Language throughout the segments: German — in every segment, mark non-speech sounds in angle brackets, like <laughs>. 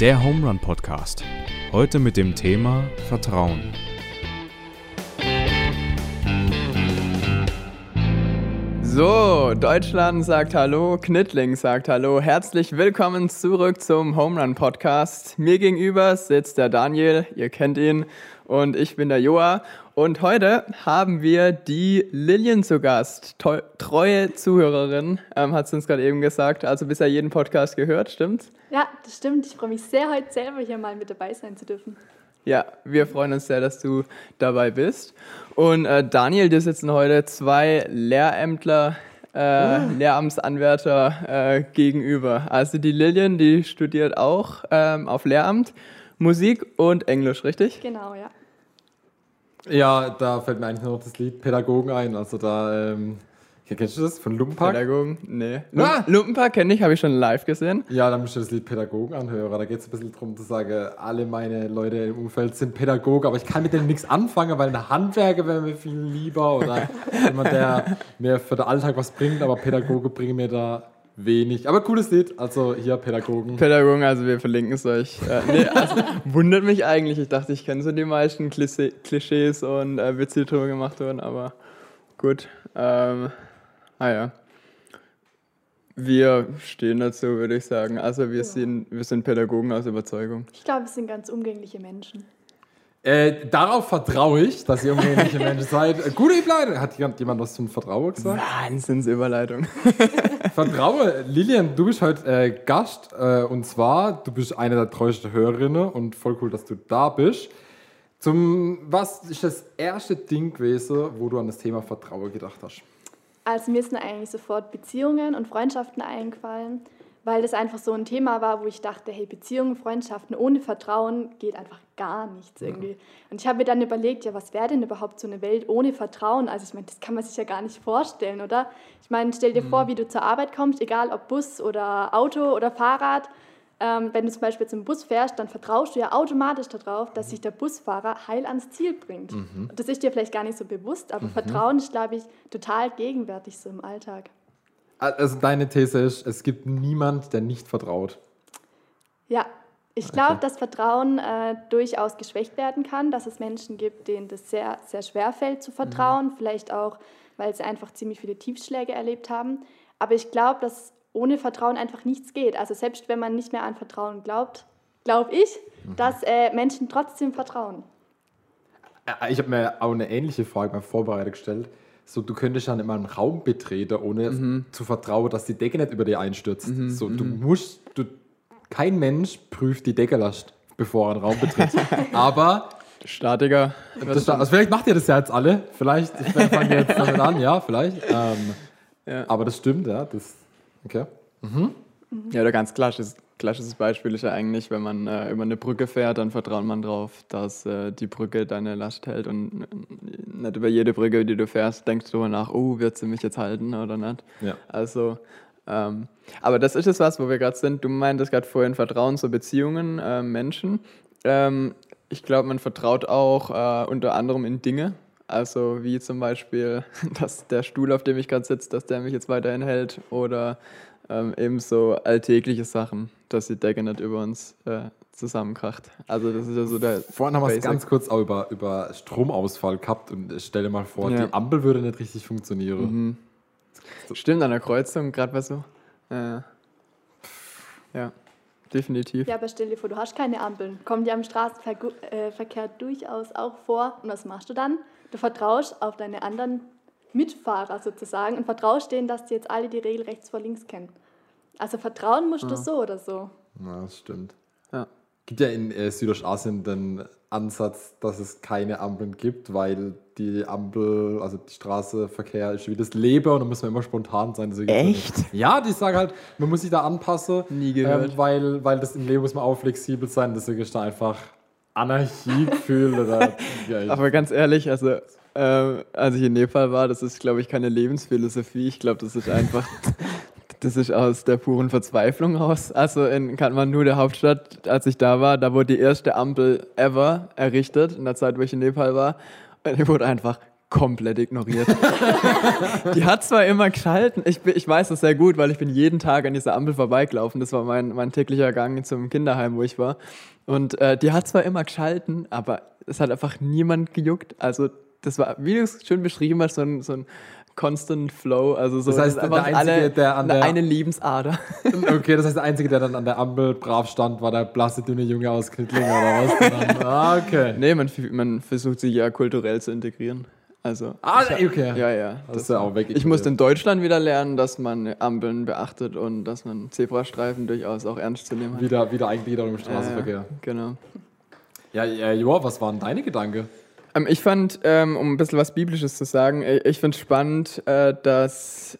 Der Home Run Podcast. Heute mit dem Thema Vertrauen. So, Deutschland sagt Hallo, Knittling sagt Hallo. Herzlich willkommen zurück zum Home Run Podcast. Mir gegenüber sitzt der Daniel, ihr kennt ihn, und ich bin der Joa. Und heute haben wir die Lillian zu Gast. Teu treue Zuhörerin, ähm, hat sie uns gerade eben gesagt. Also bisher jeden Podcast gehört, stimmt's? Ja, das stimmt. Ich freue mich sehr, heute selber hier mal mit dabei sein zu dürfen. Ja, wir freuen uns sehr, dass du dabei bist. Und äh, Daniel, dir sitzen heute zwei Lehrämtler, äh, oh. Lehramtsanwärter äh, gegenüber. Also die Lillian, die studiert auch ähm, auf Lehramt Musik und Englisch, richtig? Genau, ja. Ja, da fällt mir eigentlich nur noch das Lied Pädagogen ein. Also da ähm, Kennst du das von Lumpenpark? Pädagogen? Nee. Ah! Lumpenpark kenne ich, habe ich schon live gesehen. Ja, dann musst du das Lied Pädagogen anhören. Da geht es ein bisschen darum zu sagen, alle meine Leute im Umfeld sind Pädagogen, aber ich kann mit denen nichts anfangen, weil ein Handwerker wäre mir viel lieber oder jemand, der mir für den Alltag was bringt, aber Pädagoge bringen mir da wenig. Aber cooles Lied, also hier Pädagogen. Pädagogen, also wir verlinken es euch. Äh, nee, also, wundert mich eigentlich. Ich dachte, ich kenne so die meisten Klischees und äh, Witze, die drüber gemacht wurden, aber gut. Ähm, Ah ja. Wir stehen dazu, würde ich sagen. Also wir, ja. sind, wir sind Pädagogen aus Überzeugung. Ich glaube, wir sind ganz umgängliche Menschen. Äh, darauf vertraue ich, dass ihr umgängliche Menschen <laughs> seid. Äh, gute Überleitung. Hat jemand was zum Vertrauen gesagt? Wahnsinnsüberleitung. <laughs> Vertraue. Lilian, du bist heute äh, Gast. Äh, und zwar, du bist eine der treuesten Hörerinnen und voll cool, dass du da bist. Zum, was ist das erste Ding gewesen, wo du an das Thema Vertrauen gedacht hast? Also mir sind eigentlich sofort Beziehungen und Freundschaften eingefallen, weil das einfach so ein Thema war, wo ich dachte, hey, Beziehungen, Freundschaften ohne Vertrauen geht einfach gar nichts irgendwie. Und ich habe mir dann überlegt, ja, was wäre denn überhaupt so eine Welt ohne Vertrauen? Also ich meine, das kann man sich ja gar nicht vorstellen, oder? Ich meine, stell dir mhm. vor, wie du zur Arbeit kommst, egal ob Bus oder Auto oder Fahrrad ähm, wenn du zum Beispiel zum Bus fährst, dann vertraust du ja automatisch darauf, dass sich der Busfahrer heil ans Ziel bringt. Mhm. Das ist dir vielleicht gar nicht so bewusst, aber mhm. Vertrauen ist, glaube ich, total gegenwärtig so im Alltag. Also deine These ist, es gibt niemand, der nicht vertraut. Ja, ich glaube, okay. dass Vertrauen äh, durchaus geschwächt werden kann, dass es Menschen gibt, denen das sehr, sehr schwer fällt zu vertrauen, mhm. vielleicht auch, weil sie einfach ziemlich viele Tiefschläge erlebt haben. Aber ich glaube, dass ohne Vertrauen einfach nichts geht. Also selbst wenn man nicht mehr an Vertrauen glaubt, glaube ich, mhm. dass äh, Menschen trotzdem vertrauen. Äh, ich habe mir auch eine ähnliche Frage beim Vorbereiten gestellt. So, du könntest dann immer einen Raum betreten, ohne mhm. zu vertrauen, dass die Decke nicht über dir einstürzt. Mhm. So, du mhm. musst, du, kein Mensch prüft die Deckelast, bevor er einen Raum betritt. <laughs> Aber Statiker. Das, also vielleicht macht ihr das ja jetzt alle. Vielleicht, <laughs> ich fange jetzt damit an, ja, vielleicht. Ähm, ja. Aber das stimmt, ja. Das, Okay. Mhm. Ja, oder ganz klassisches, klassisches Beispiel ist ja eigentlich, wenn man äh, über eine Brücke fährt, dann vertraut man darauf, dass äh, die Brücke deine Last hält und äh, nicht über jede Brücke, die du fährst, denkst du nach, oh, wird sie mich jetzt halten oder nicht. Ja. Also, ähm, aber das ist es was, wo wir gerade sind. Du meintest gerade vorhin Vertrauen zu Beziehungen, äh, Menschen. Ähm, ich glaube, man vertraut auch äh, unter anderem in Dinge. Also wie zum Beispiel, <laughs> dass der Stuhl, auf dem ich gerade sitze, dass der mich jetzt weiterhin hält oder ähm, eben so alltägliche Sachen, dass die Decke nicht über uns äh, zusammenkracht. Also das ist ja so der. Vorhin haben wir es ganz kurz auch über, über Stromausfall gehabt und stell dir mal vor, ja. die Ampel würde nicht richtig funktionieren. Mhm. Stimmt, an der Kreuzung, gerade bei so. Äh, ja definitiv. Ja, aber stell dir vor, du hast keine Ampeln. Kommen die am Straßenverkehr äh, durchaus auch vor. Und was machst du dann? Du vertraust auf deine anderen Mitfahrer sozusagen und vertraust denen, dass die jetzt alle die Regel rechts vor links kennen. Also vertrauen musst ja. du so oder so. Ja, das stimmt. Ja. Gibt ja in äh, Südostasien den Ansatz, dass es keine Ampeln gibt, weil die Ampel, also die Straßenverkehr ist wie das Leben und da muss man immer spontan sein. Echt? Ja, die sagen halt, man muss sich da anpassen. Nie gehört. Ähm, weil, weil das im Leben muss man auch flexibel sein, deswegen ist da einfach Anarchie-Gefühl. oder, <laughs> Aber ganz ehrlich, also äh, als ich in Nepal war, das ist, glaube ich, keine Lebensphilosophie. Ich glaube, das ist einfach, <laughs> das ist aus der puren Verzweiflung raus. Also in Kathmandu, der Hauptstadt, als ich da war, da wurde die erste Ampel ever errichtet, in der Zeit, wo ich in Nepal war. Und die wurde einfach komplett ignoriert. <laughs> die hat zwar immer geschalten, ich, ich weiß das sehr gut, weil ich bin jeden Tag an dieser Ampel vorbeigelaufen. Das war mein, mein täglicher Gang zum Kinderheim, wo ich war. Und äh, die hat zwar immer geschalten, aber es hat einfach niemand gejuckt. Also das war, wie du es schön beschrieben hast, so ein, so ein Constant Flow. Also so Das heißt, einfach der Einzige, der an der- eine Lebensader. <laughs> Okay, das heißt, der Einzige, der dann an der Ampel brav stand, war der blasse, dünne Junge aus Knittlingen oder was? Dann, <laughs> ah, okay. nee, man, man versucht sich ja kulturell zu integrieren. Also, Ah, ich- okay. ja, ja. Das ist ja auch weg. Ich musste in Deutschland wieder lernen, dass man Ampeln beachtet und dass man Zebrastreifen durchaus auch ernst zu nehmen hat. wieder, wieder Eingliederung im Äh, Straßenverkehr. genau. Ja, ja, Joa, was waren deine Gedanken? Ähm, ich fand, ähm, um ein bisschen was Biblisches zu sagen, äh, ich finde spannend, äh, dass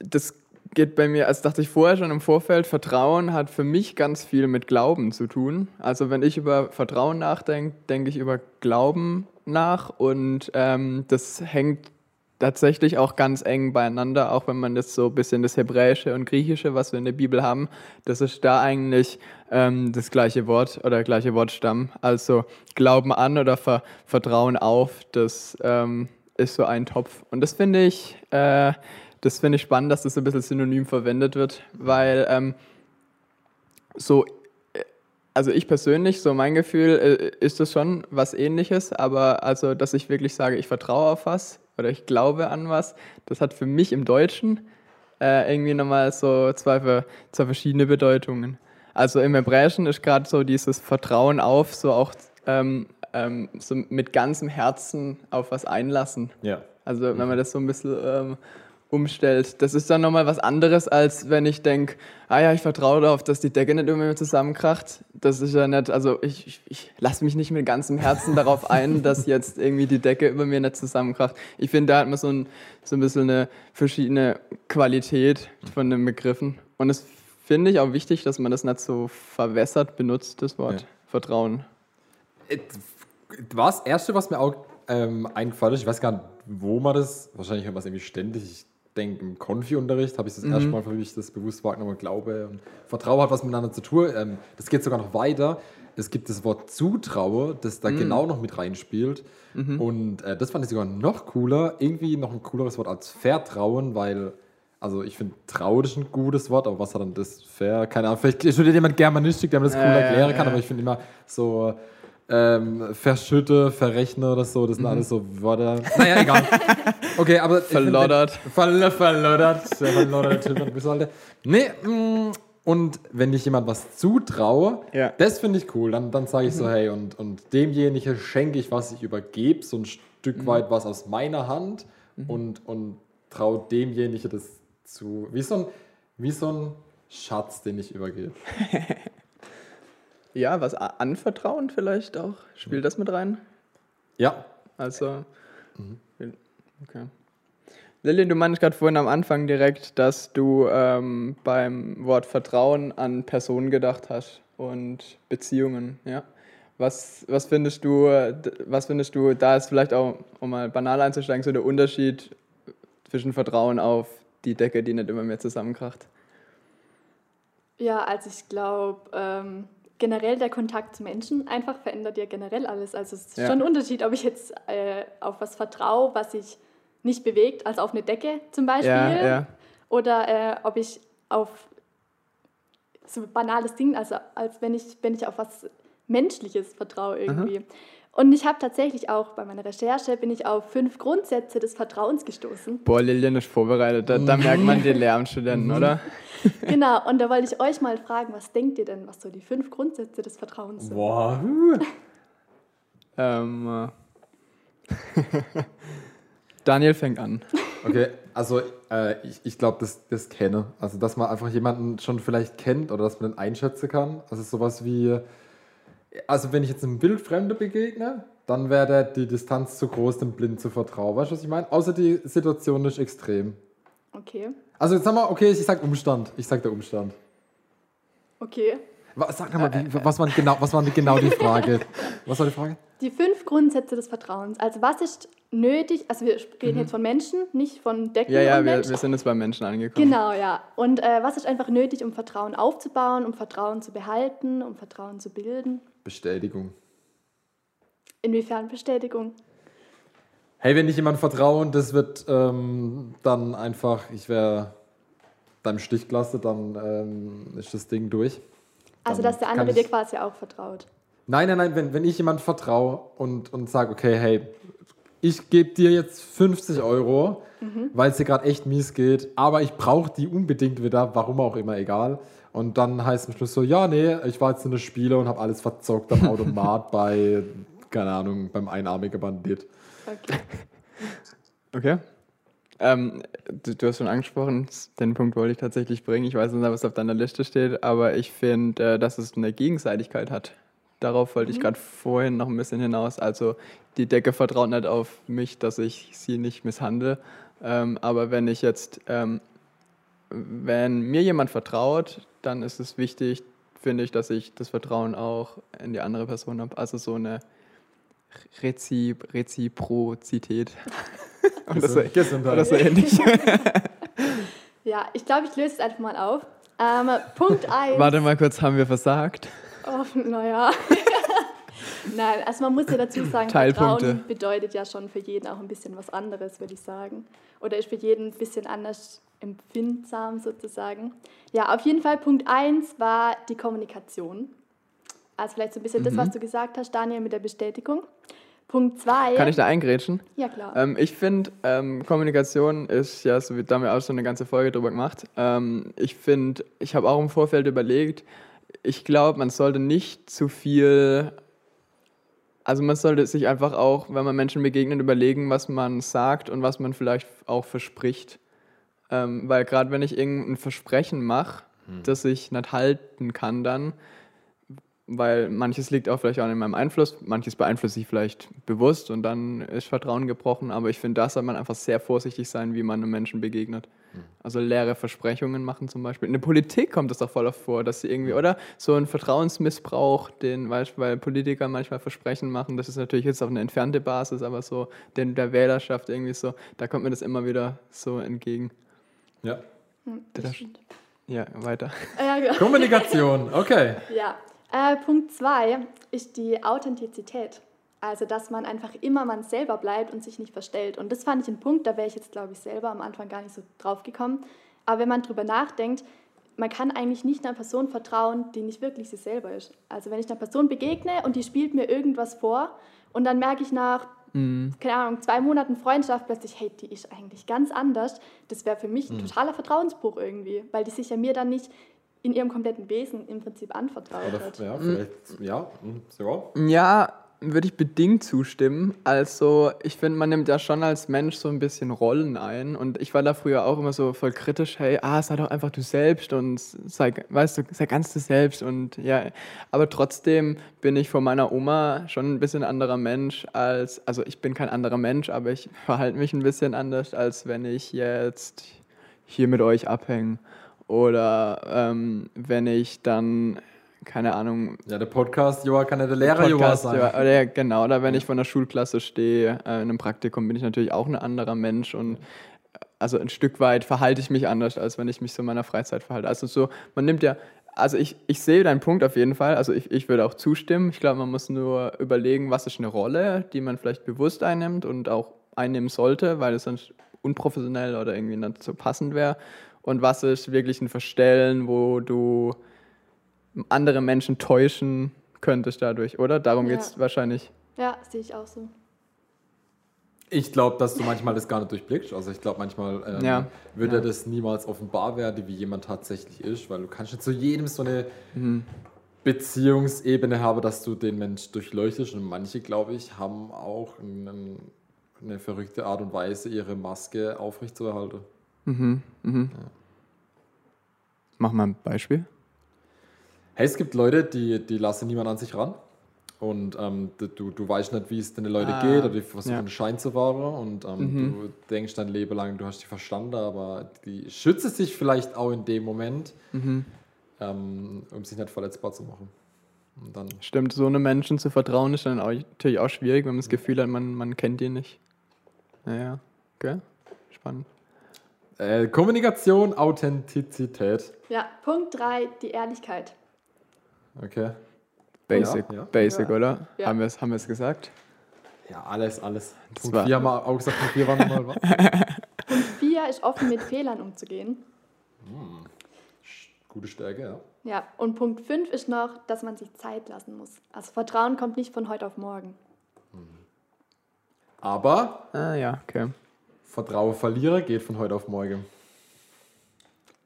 das geht bei mir, also dachte ich vorher schon im Vorfeld, Vertrauen hat für mich ganz viel mit Glauben zu tun. Also wenn ich über Vertrauen nachdenke, denke ich über Glauben nach und ähm, das hängt tatsächlich auch ganz eng beieinander, auch wenn man das so ein bisschen das Hebräische und Griechische, was wir in der Bibel haben, das ist da eigentlich ähm, das gleiche Wort oder gleiche Wortstamm. Also Glauben an oder Ver Vertrauen auf, das ähm, ist so ein Topf. Und das finde ich, äh, das ich spannend, dass das ein bisschen synonym verwendet wird, weil ähm, so also ich persönlich, so mein Gefühl, äh, ist das schon was ähnliches, aber also, dass ich wirklich sage, ich vertraue auf was oder ich glaube an was, das hat für mich im Deutschen äh, irgendwie nochmal so zwei, zwei verschiedene Bedeutungen. Also im Hebräischen ist gerade so dieses Vertrauen auf, so auch ähm, ähm, so mit ganzem Herzen auf was einlassen. Ja. Also wenn man das so ein bisschen ähm, umstellt, das ist dann nochmal was anderes, als wenn ich denke, ah ja, ich vertraue darauf, dass die Decke nicht irgendwie zusammenkracht. Das ist ja nicht, also ich, ich, ich lasse mich nicht mit ganzem Herzen darauf ein, <laughs> dass jetzt irgendwie die Decke über mir nicht zusammenkracht. Ich finde, da hat man so ein, so ein bisschen eine verschiedene Qualität von den Begriffen. Und das finde ich auch wichtig, dass man das nicht so verwässert benutzt, das Wort Ja. Vertrauen. War das Erste, was mir auch ähm, eingefallen ist, ich weiß gar nicht, wo man das, wahrscheinlich hört man es irgendwie ständig, ich denke im Konfi-Unterricht habe ich das Mhm. erste Mal, für mich das bewusst wahrgenommen, Glaube und Vertrauen hat was miteinander zu tun. Ähm, das geht sogar noch weiter. Es gibt das Wort Zutraue, das Mhm. da genau noch mit reinspielt. Und äh, das fand ich sogar noch cooler, irgendwie noch ein cooleres Wort als Vertrauen, weil, also ich finde, Trau ist ein gutes Wort, aber was hat dann das Ver? Keine Ahnung, vielleicht studiert jemand Germanistik, der mir das cool ja, erklären kann, ja. aber ich finde immer so ähm, verschütte, verrechne oder so, das Mhm. sind alles so Wörter. Naja, egal. Okay, aber. Verloddert. Verl verloddert. Der verlodderte Typ, bis heute. Nee, mm, und wenn ich jemand was zutraue, Ja. das finde ich cool. Dann, dann sage ich so, hey, und, und demjenigen schenke ich, was ich übergebe, so ein Stück weit was aus meiner Hand und, und traue demjenigen das zu. Wie so ein, wie so ein Schatz, den ich übergebe. <laughs> Ja, was anvertrauen vielleicht auch. Spielt das mit rein? Ja, Also, okay. Lillian, du meinst gerade vorhin am Anfang direkt, dass du ähm, beim Wort Vertrauen an Personen gedacht hast und Beziehungen, ja. Was, was findest du, was findest du, da ist vielleicht auch, um mal banal einzusteigen, so der Unterschied zwischen Vertrauen auf die Decke, die nicht immer mehr zusammenkracht? Ja, also ich glaube, ähm, generell der Kontakt zu Menschen einfach verändert ja generell alles. Also es ist Ja. schon ein Unterschied, ob ich jetzt äh, auf was vertraue, was sich nicht bewegt, also auf eine Decke zum Beispiel, Ja, ja. oder äh, ob ich auf so banales Ding, also als wenn ich, wenn ich auf was Menschliches vertraue irgendwie. Und ich habe tatsächlich auch bei meiner Recherche bin ich auf fünf Grundsätze des Vertrauens gestoßen. Boah, Lillian ist vorbereitet. Da, da merkt man die Lehramtsstudenten, oder? <laughs> Genau, und da wollte ich euch mal fragen, was denkt ihr denn, was so die fünf Grundsätze des Vertrauens sind? Boah. <laughs> Ähm, äh. <laughs> Daniel fängt an. Okay, also äh, ich, ich glaube, das, das kenne. Also, dass man einfach jemanden schon vielleicht kennt oder dass man den einschätzen kann. Also sowas wie, also wenn ich jetzt einem Wildfremde begegne, dann wäre die Distanz zu groß, dem Blind zu vertrauen. Weißt du, was ich meine? Außer die Situation ist extrem. Okay, Also jetzt sagen wir, okay, ich sag Umstand. Ich sag der Umstand. okay. Was, sag mal, wie, was, war genau, was war genau die Frage? Was war die Frage? Die fünf Grundsätze des Vertrauens. Also was ist nötig, also wir reden jetzt von Menschen, nicht von Decken Ja, ja, und wir, Menschen. wir sind jetzt bei Menschen angekommen. Genau, ja. Und äh, was ist einfach nötig, um Vertrauen aufzubauen, um Vertrauen zu behalten, um Vertrauen zu bilden? Bestätigung. Inwiefern Bestätigung? hey, wenn ich jemand vertrauen, das wird ähm, dann einfach, ich wäre deinem Stich gelassen, dann ähm, ist das Ding durch. Also, Dann dass der andere dir ich- quasi auch vertraut. Nein, nein, nein, wenn, wenn ich jemand vertraue und, und sage, okay, hey, ich gebe dir jetzt 50 Euro, weil es dir gerade echt mies geht, aber ich brauche die unbedingt wieder, warum auch immer, egal. Und dann heißt es am Schluss so, ja, nee, ich war jetzt in der Spiele und habe alles verzockt am Automat <laughs> bei, keine Ahnung, beim einarmigen Bandit. Okay. <laughs> Okay. Ähm, du, du hast schon angesprochen, den Punkt wollte ich tatsächlich bringen. Ich weiß nicht, was auf deiner Liste steht, aber ich finde, äh, dass es eine Gegenseitigkeit hat. Darauf wollte ich gerade vorhin noch ein bisschen hinaus. Also die Decke vertraut nicht auf mich, dass ich sie nicht misshandle. Ähm, aber wenn ich jetzt, ähm, wenn mir jemand vertraut, dann ist es wichtig, finde ich, dass ich das Vertrauen auch in die andere Person habe. Also so eine Rezi Reziprozität. <laughs> Oder so, oder so ähnlich. <laughs> Ja, ich glaube, ich löse es einfach mal auf. Ähm, Punkt <laughs> 1. Warte mal kurz, haben wir versagt? Oh, naja. Nein, also man muss ja dazu sagen, Teilpunkte. Vertrauen bedeutet ja schon für jeden auch ein bisschen was anderes, würde ich sagen. Oder ist für jeden ein bisschen anders empfindsam sozusagen. Ja, auf jeden Fall Punkt 1 war die Kommunikation. Also vielleicht so ein bisschen das, Mhm. was du gesagt hast, Daniel, mit der Bestätigung. Punkt 2. Kann ich da eingrätschen? Ja, klar. Ähm, ich finde, ähm, Kommunikation ist ja, so wie da haben wir auch schon eine ganze Folge drüber gemacht. Ähm, ich finde, ich habe auch im Vorfeld überlegt, ich glaube, man sollte nicht zu viel, also man sollte sich einfach auch, wenn man Menschen begegnet, überlegen, was man sagt und was man vielleicht auch verspricht. Ähm, weil gerade wenn ich irgendein Versprechen mache, das ich nicht halten kann dann, weil manches liegt auch vielleicht auch in meinem Einfluss, manches beeinflusse ich vielleicht bewusst und dann ist Vertrauen gebrochen, aber ich finde, da soll man einfach sehr vorsichtig sein, wie man einem Menschen begegnet. Also leere Versprechungen machen zum Beispiel. In der Politik kommt es doch voll oft vor, dass sie irgendwie, oder? So ein Vertrauensmissbrauch, den, weil Politiker manchmal Versprechen machen, das ist natürlich jetzt auf eine entfernte Basis, aber so den, der Wählerschaft irgendwie so, da kommt mir das immer wieder so entgegen. Ja. Das, ja, weiter. <laughs> Ja, genau. Kommunikation, okay. Ja, äh, Punkt zwei ist die Authentizität. Also, dass man einfach immer man selber bleibt und sich nicht verstellt. Und das fand ich ein Punkt, da wäre ich jetzt, glaube ich, selber am Anfang gar nicht so drauf gekommen. Aber wenn man drüber nachdenkt, man kann eigentlich nicht einer Person vertrauen, die nicht wirklich sie selber ist. Also, wenn ich einer Person begegne und die spielt mir irgendwas vor und dann merke ich nach, keine Ahnung, zwei Monaten Freundschaft plötzlich, hey, die ist eigentlich ganz anders, das wäre für mich ein totaler Vertrauensbruch irgendwie, weil die sich ja mir dann nicht in ihrem kompletten Wesen im Prinzip anvertraut Oder, hat. ja, vielleicht, ja, hm, so. Ja, würde ich bedingt zustimmen. Also, ich finde, man nimmt ja schon als Mensch so ein bisschen Rollen ein. Und ich war da früher auch immer so voll kritisch, hey, ah, sei doch einfach du selbst und sei, weißt du, sei ganz du selbst. Und ja, aber trotzdem bin ich von meiner Oma schon ein bisschen anderer Mensch als, also ich bin kein anderer Mensch, aber ich verhalte mich ein bisschen anders, als wenn ich jetzt hier mit euch abhänge. Oder ähm, wenn ich dann, keine Ahnung, Ja, der Podcast Joa kann ja der Lehrer Joa sein. ja, oder ja, genau, oder wenn ich von der Schulklasse stehe, äh, in einem Praktikum, bin ich natürlich auch ein anderer Mensch und äh, also ein Stück weit verhalte ich mich anders, als wenn ich mich so in meiner Freizeit verhalte. Also so, man nimmt ja, also ich, ich sehe deinen Punkt auf jeden Fall, also ich, ich würde auch zustimmen. Ich glaube, man muss nur überlegen, was ist eine Rolle, die man vielleicht bewusst einnimmt und auch einnehmen sollte, weil es sonst unprofessionell oder irgendwie nicht so passend wäre. Und was ist wirklich ein Verstellen, wo du andere Menschen täuschen könntest dadurch, oder? Darum Ja. geht es wahrscheinlich. Ja, sehe ich auch so. Ich glaube, dass du manchmal das gar nicht durchblickst. Also ich glaube, manchmal ähm, Ja. würde Ja. das niemals offenbar werden, wie jemand tatsächlich ist, weil du kannst nicht zu jedem so eine Beziehungsebene haben, dass du den Mensch durchleuchtest. Und manche, glaube ich, haben auch einen, eine verrückte Art und Weise, ihre Maske aufrechtzuerhalten. Mach mal ein Beispiel. Hey, es gibt Leute, die, die lassen niemand an sich ran. Und ähm, du, du weißt nicht, wie es den Leuten Ah, geht oder die versuchen, ja. einen Schein zu wahren. Und ähm, du denkst dein Leben lang, du hast die verstanden, aber die schützt sich vielleicht auch in dem Moment, ähm, um sich nicht verletzbar zu machen. Und dann, Stimmt, so einem Menschen zu vertrauen ist dann auch, natürlich auch schwierig, wenn man das Gefühl hat, man, man kennt ihn nicht. Naja, okay, spannend. äh, Kommunikation, Authentizität. Ja, Punkt 3, die Ehrlichkeit. Okay. Basic, Ja, ja. basic, Ja. oder? Ja. Haben wir es haben wir's gesagt? Ja, alles, alles. Punkt war- 4 haben wir auch gesagt, Punkt 4 war nochmal was. Vier ist offen mit Fehlern umzugehen. Gute Stärke, ja. Ja, und Punkt 5 ist noch, dass man sich Zeit lassen muss. Also Vertrauen kommt nicht von heute auf morgen. Aber Ah, ja, okay. Vertraue Verlierer geht von heute auf morgen.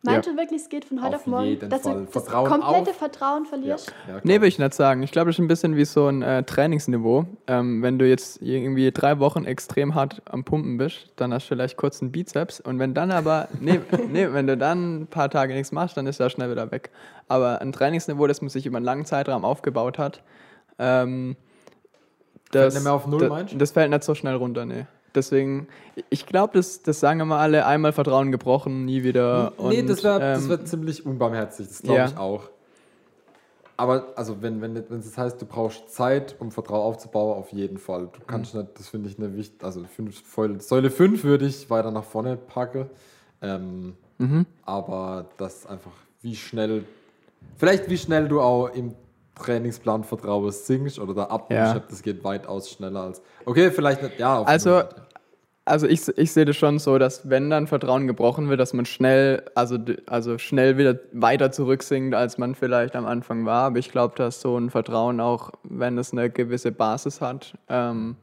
Meinst Ja. du wirklich, es geht von heute Auf auf, morgen, jeden dass Fall. du das Vertrauen komplette auf- Vertrauen Ja, verlierst? ja, Nee, würde ich nicht sagen. Ich glaube, das ist ein bisschen wie so ein äh, Trainingsniveau. Ähm, wenn du jetzt irgendwie drei Wochen extrem hart am Pumpen bist, dann hast du vielleicht kurz einen Bizeps. Und wenn dann aber, nee, <laughs> nee, wenn du dann ein paar Tage nichts machst, dann ist er schnell wieder weg. Aber ein Trainingsniveau, das man sich über einen langen Zeitraum aufgebaut hat, ähm, das, nicht mehr auf Null, das, meinst das fällt nicht so schnell runter, nee. Deswegen, ich glaube, das, das sagen immer alle, einmal Vertrauen gebrochen, nie wieder. nee, Und, das wäre das ähm, wär ziemlich unbarmherzig, das glaube ja. ich auch. Aber also wenn, wenn, wenn es heißt, du brauchst Zeit, um Vertrauen aufzubauen, auf jeden Fall. Du kannst nicht, das finde ich eine wichtige, also fünf, Säule- Säule 5 würde ich weiter nach vorne packen. Ähm, Mhm. Aber das einfach, wie schnell, vielleicht wie schnell du auch im Trainingsplan Vertrauen singst oder da ab, Ja. das geht weitaus schneller als. Okay, vielleicht nicht, ja. auf Also. Also ich, ich sehe das schon so, dass wenn dann Vertrauen gebrochen wird, dass man schnell, also, also schnell wieder weiter zurücksinkt, als man vielleicht am Anfang war. Aber ich glaube, dass so ein Vertrauen auch, wenn es eine gewisse Basis hat, ähm,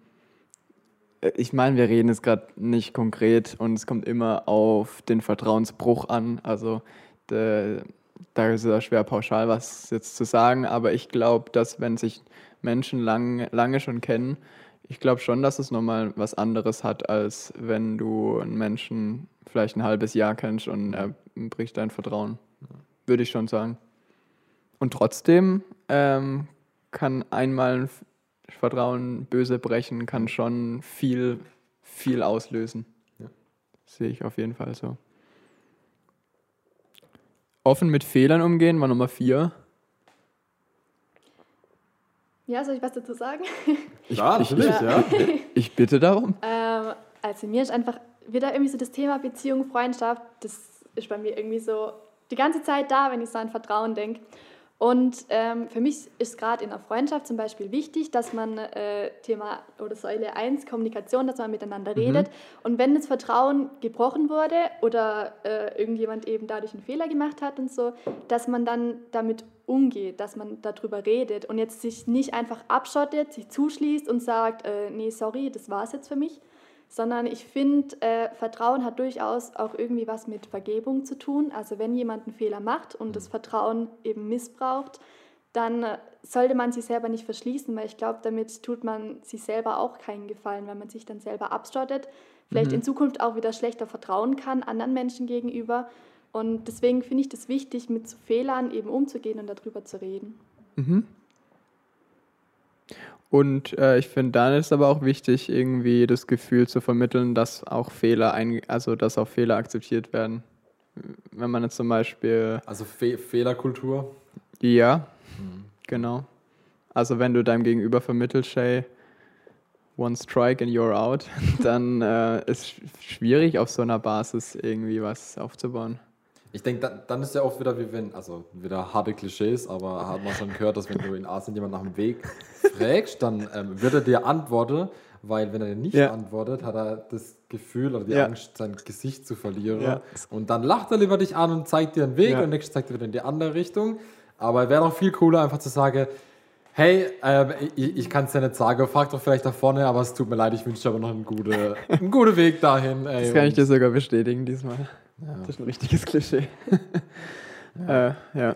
ich meine, wir reden jetzt gerade nicht konkret und es kommt immer auf den Vertrauensbruch an. Also de, da ist es ja schwer pauschal was jetzt zu sagen, aber ich glaube, dass wenn sich Menschen lang, lange schon kennen, ich glaube schon, dass es nochmal was anderes hat, als wenn du einen Menschen vielleicht ein halbes Jahr kennst und er bricht dein Vertrauen. Würde ich schon sagen. Und trotzdem ähm, kann einmal ein Vertrauen böse brechen, kann schon viel, viel auslösen. Ja. Sehe ich auf jeden Fall so. Offen mit Fehlern umgehen war Nummer vier. Ja, soll ich was dazu sagen? ja, ich- natürlich, ja. <laughs> Ich bitte darum. Ähm, also mir ist einfach wieder irgendwie so das Thema Beziehung, Freundschaft, das ist bei mir irgendwie so die ganze Zeit da, wenn ich so an Vertrauen denke. Und ähm, für mich ist gerade in einer Freundschaft zum Beispiel wichtig, dass man äh, Thema oder Säule 1, Kommunikation, dass man miteinander redet. Und wenn das Vertrauen gebrochen wurde oder äh, irgendjemand eben dadurch einen Fehler gemacht hat und so, dass man dann damit umgeht, dass man darüber redet und jetzt sich nicht einfach abschottet, sich zuschließt und sagt, äh, nee, sorry, das war es jetzt für mich, sondern ich finde, äh, Vertrauen hat durchaus auch irgendwie was mit Vergebung zu tun. Also wenn jemand einen Fehler macht und das Vertrauen eben missbraucht, dann äh, sollte man sich selber nicht verschließen, weil ich glaube, damit tut man sich selber auch keinen Gefallen, wenn man sich dann selber abschottet, vielleicht in Zukunft auch wieder schlechter vertrauen kann anderen Menschen gegenüber. Und deswegen finde ich das wichtig, mit Fehlern eben umzugehen und darüber zu reden. Und äh, ich finde, dann ist aber auch wichtig, irgendwie das Gefühl zu vermitteln, dass auch Fehler ein, also dass auch Fehler akzeptiert werden. Wenn man jetzt zum Beispiel Also Fe Fehlerkultur. Ja, genau. Also wenn du deinem Gegenüber vermittelst, hey, one strike and you're out, <laughs> dann äh, ist sch- schwierig auf so einer Basis irgendwie was aufzubauen. Ich denke, dann, dann ist ja auch wieder wie wenn, also wieder harte Klischees, aber hat man schon gehört, dass wenn du in Asien jemand nach dem Weg fragst, dann ähm, wird er dir antworten, weil wenn er dir nicht Ja. antwortet, hat er das Gefühl oder die Ja. Angst, sein Gesicht zu verlieren. Ja. Und dann lacht er lieber dich an und zeigt dir einen Weg und nächstes zeigt er wieder in die andere Richtung. Aber wäre doch viel cooler, einfach zu sagen, hey, ähm, ich, ich kann es ja nicht sagen, frag doch vielleicht da vorne, aber es tut mir leid, ich wünsche dir aber noch einen guten, einen guten Weg dahin. Ey, Das kann ich dir sogar bestätigen diesmal. Das ist ein richtiges Klischee. <laughs> äh, ja.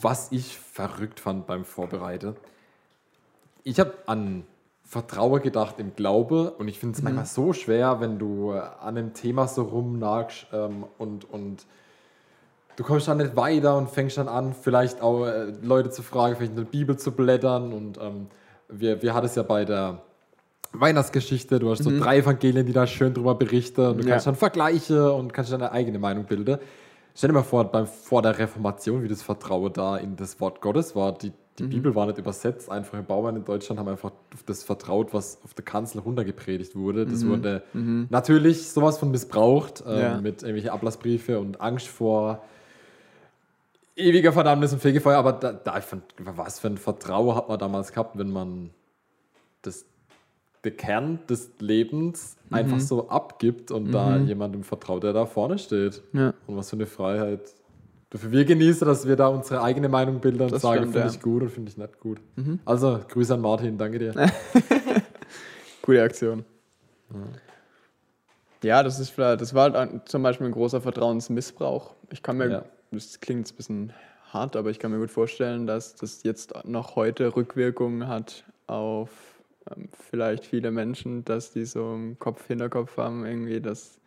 Was ich verrückt fand beim Vorbereiten, ich habe an Vertrauen gedacht im Glaube und ich finde es manchmal so schwer, wenn du äh, an einem Thema so rumnagst ähm, und, und du kommst dann nicht weiter und fängst dann an, vielleicht auch äh, Leute zu fragen, vielleicht in der Bibel zu blättern und ähm, wir, wir hatten es ja bei der Weihnachtsgeschichte, du hast so drei Evangelien, die da schön drüber berichten und du Ja. kannst dann Vergleiche und kannst deine eigene Meinung bilden. Stell dir mal vor, beim, vor der Reformation, wie das Vertrauen da in das Wort Gottes war. Die, die Bibel war nicht übersetzt. Einfache Bauern in Deutschland haben einfach auf das vertraut, was auf der Kanzel runtergepredigt wurde. Das wurde natürlich sowas von missbraucht ähm, Ja. mit irgendwelchen Ablassbriefe und Angst vor ewiger Verdammnis und Fegefeuer. Aber da, da ich fand, was für ein Vertrauen hat man damals gehabt, wenn man das, der Kern des Lebens einfach so abgibt und da jemandem vertraut, der da vorne steht. Ja. Und was für eine Freiheit. Dafür wir genießen, dass wir da unsere eigene Meinung bilden und Das sagen, finde ja. ich gut und finde ich nicht gut. Also, Grüße an Martin, danke dir. <laughs> Coole Aktion. Ja, das ist vielleicht, das war halt zum Beispiel ein großer Vertrauensmissbrauch. Ich kann mir, Ja. das klingt jetzt ein bisschen hart, aber ich kann mir gut vorstellen, dass das jetzt noch heute Rückwirkungen hat auf vielleicht viele Menschen, dass die so im Kopf, Hinterkopf haben, irgendwie, dass,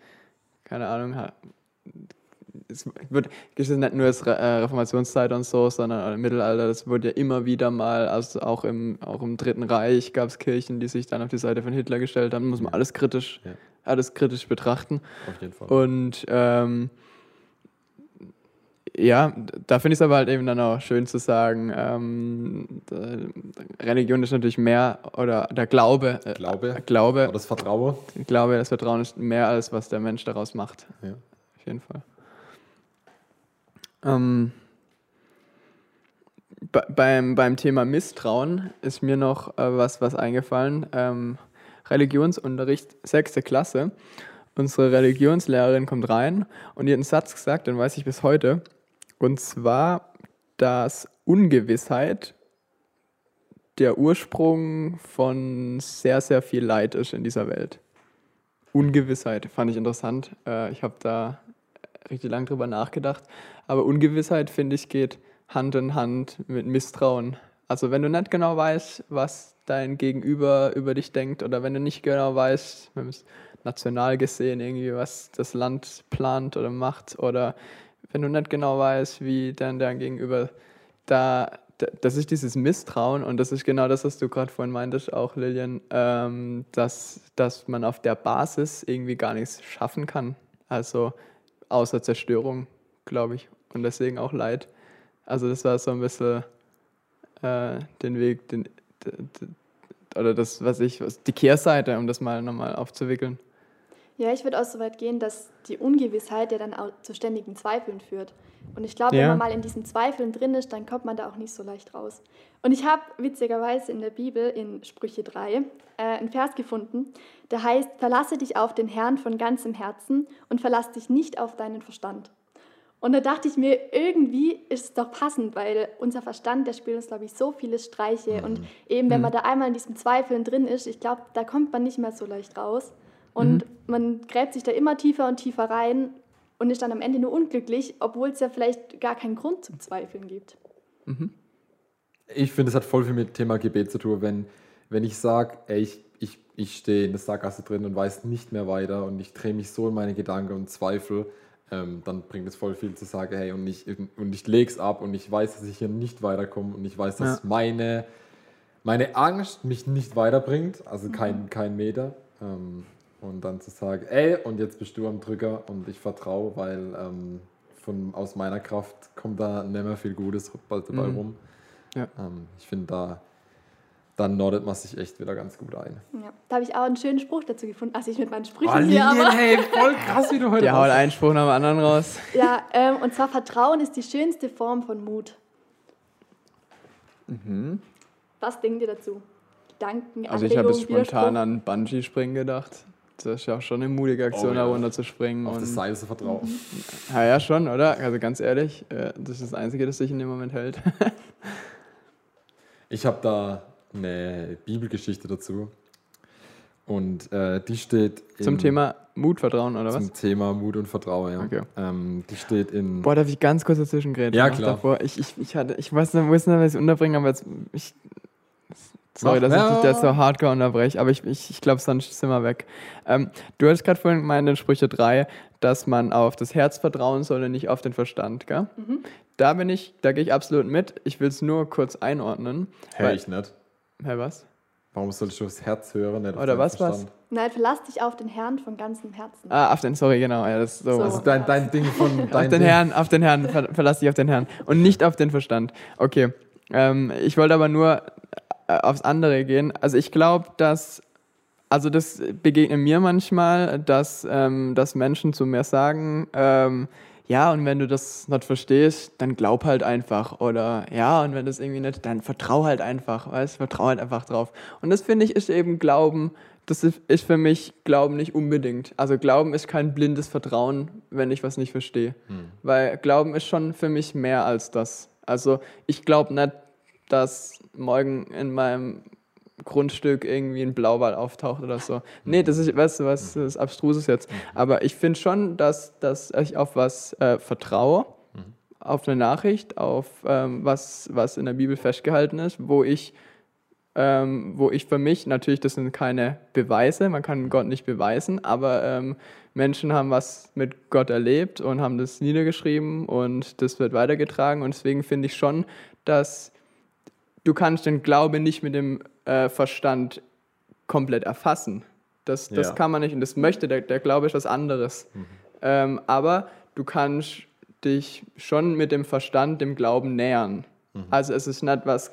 keine Ahnung, es wird, es ist nicht nur das äh, Reformationszeit und so, sondern im Mittelalter, das wurde ja immer wieder mal, also auch im, auch im Dritten Reich gab es Kirchen, die sich dann auf die Seite von Hitler gestellt haben, muss man alles kritisch, Ja. alles kritisch betrachten. Auf jeden Fall. Und ähm, ja, da finde ich es aber halt eben dann auch schön zu sagen, ähm, Religion ist natürlich mehr, oder der Glaube, äh, Glaube. Glaube, Aber das Vertrauen. ich glaube, das Vertrauen ist mehr als was der Mensch daraus macht. Ja. Auf jeden Fall. Ähm, be- beim, beim Thema Misstrauen ist mir noch äh, was, was eingefallen. Ähm, Religionsunterricht, sechste Klasse. Unsere Religionslehrerin kommt rein und hat einen Satz gesagt, den weiß ich bis heute. Und zwar, dass Ungewissheit der Ursprung von sehr, sehr viel Leid ist in dieser Welt. Ungewissheit fand ich interessant. Äh, ich habe da richtig lang drüber nachgedacht. Aber Ungewissheit, finde ich, geht Hand in Hand mit Misstrauen. Also wenn du nicht genau weißt, was dein Gegenüber über dich denkt oder wenn du nicht genau weißt, national gesehen irgendwie, was das Land plant oder macht oder wenn du nicht genau weißt, wie dann dein Gegenüber da, da das ist dieses Misstrauen und das ist genau das, was du gerade vorhin meintest, auch Lilian, ähm, dass, dass man auf der Basis irgendwie gar nichts schaffen kann. Also außer Zerstörung, glaube ich. Und deswegen auch Leid. Also das war so ein bisschen äh, den Weg, den, oder das, was ich, was, die Kehrseite, um das mal nochmal aufzuwickeln. Ja, ich würde auch so weit gehen, dass die Ungewissheit ja dann auch zu ständigen Zweifeln führt. Und ich glaube, Ja. wenn man mal in diesen Zweifeln drin ist, dann kommt man da auch nicht so leicht raus. Und ich habe witzigerweise in der Bibel in Sprüche 3 äh, einen Vers gefunden, der heißt, verlasse dich auf den Herrn von ganzem Herzen und verlass dich nicht auf deinen Verstand. Und da dachte ich mir, irgendwie ist es doch passend, weil unser Verstand, der spielt uns, glaube ich, so viele Streiche. Und eben, wenn man da einmal in diesem Zweifeln drin ist, ich glaube, da kommt man nicht mehr so leicht raus. Und man gräbt sich da immer tiefer und tiefer rein und ist dann am Ende nur unglücklich, obwohl es ja vielleicht gar keinen Grund zum Zweifeln gibt. Ich finde, es hat voll viel mit Thema Gebet zu tun, wenn, wenn ich sage, ey, ich, ich, ich stehe in der Sackgasse drin und weiß nicht mehr weiter und ich drehe mich so in meine Gedanken und Zweifel, ähm, dann bringt es voll viel zu sagen, hey, und ich, und ich lege es ab und ich weiß, dass ich hier nicht weiterkomme und ich weiß, dass Ja. meine, meine Angst mich nicht weiterbringt, also kein, kein Meter. Ähm, und dann zu sagen, ey, und jetzt bist du am Drücker und ich vertraue, weil ähm, von, aus meiner Kraft kommt da nicht mehr viel Gutes bald dabei Mhm. rum. Ja. Ähm, ich finde, da, da nordet man sich echt wieder ganz gut ein. Ja. Da habe ich auch einen schönen Spruch dazu gefunden. Also ich mit meinen Sprüchen Oh, hier, aber. hey, voll krass, wie du heute Der haut einen Spruch nach dem anderen raus. <laughs> Ja, ähm, und zwar Vertrauen ist die schönste Form von Mut. Was denkt ihr dazu? Gedanken, Mhm. Also ich habe jetzt spontan an Bungee-Springen gedacht. Das ist ja auch schon eine mutige Aktion, Oh ja. da runter zu springen. Auf das Seil zu vertrauen. ja, ja, schon, oder? Also ganz ehrlich, äh, das ist das Einzige, das sich in dem Moment hält. Ich habe da eine Bibelgeschichte dazu. Und äh, die steht Zum in- Thema Mut, Vertrauen, oder zum was? Thema Mut und Vertrauen, ja. Okay. Ähm, die steht in. Boah, darf ich ganz kurz dazwischen grätschen? Ja, klar. Davor? Ich, ich, ich, hatte, ich weiß nicht, was ich unterbringen, aber jetzt, ich, sorry, dass ich dich jetzt so hardcore unterbreche, aber ich, ich, ich glaube, sonst sind wir weg. Ähm, du hattest gerade vorhin gemeint in Sprüche 3, dass man auf das Herz vertrauen soll und nicht auf den Verstand, gell? Da bin ich, da gehe ich absolut mit. Ich will es nur kurz einordnen. Hör weil- ich nicht. Hä, was? Warum sollst du aufs Herz hören? Nicht auf Oder was, was? Verstand? Nein, verlass dich auf den Herrn von ganzem Herzen. Ah, auf den, sorry, genau. Ja, das ist so. So. Also dein, dein Ding von. Auf Dein den Ding. Herrn, auf den Herrn, ver verlass dich auf den Herrn. Und nicht auf den Verstand. Okay. Ähm, ich wollte aber nur aufs andere gehen. Also ich glaube, dass, also das begegnet mir manchmal, dass, ähm, dass Menschen zu mir sagen, ähm, ja, und wenn du das nicht verstehst, dann glaub halt einfach. Oder ja, und wenn das irgendwie nicht, dann vertrau halt einfach, weißt vertrau halt einfach drauf. Und das finde ich ist eben Glauben, das ist, ist für mich Glauben nicht unbedingt. Also Glauben ist kein blindes Vertrauen, wenn ich was nicht verstehe. Weil Glauben ist schon für mich mehr als das. Also ich glaube nicht, dass morgen in meinem Grundstück irgendwie ein Blauwal auftaucht oder so. Nee, das ist, weißt du was, das ist abstruses jetzt. Aber ich finde schon, dass, dass ich auf was äh, vertraue, auf eine Nachricht, auf ähm, was, was in der Bibel festgehalten ist, wo ich, ähm, wo ich für mich, natürlich, das sind keine Beweise, man kann Gott nicht beweisen, aber ähm, Menschen haben was mit Gott erlebt und haben das niedergeschrieben und das wird weitergetragen und deswegen finde ich schon, dass du kannst den Glaube nicht mit dem äh, Verstand komplett erfassen. Das, das Ja. kann man nicht und das möchte der, der Glaube ist was anderes. Ähm, aber du kannst dich schon mit dem Verstand dem Glauben nähern. Also es ist nicht was,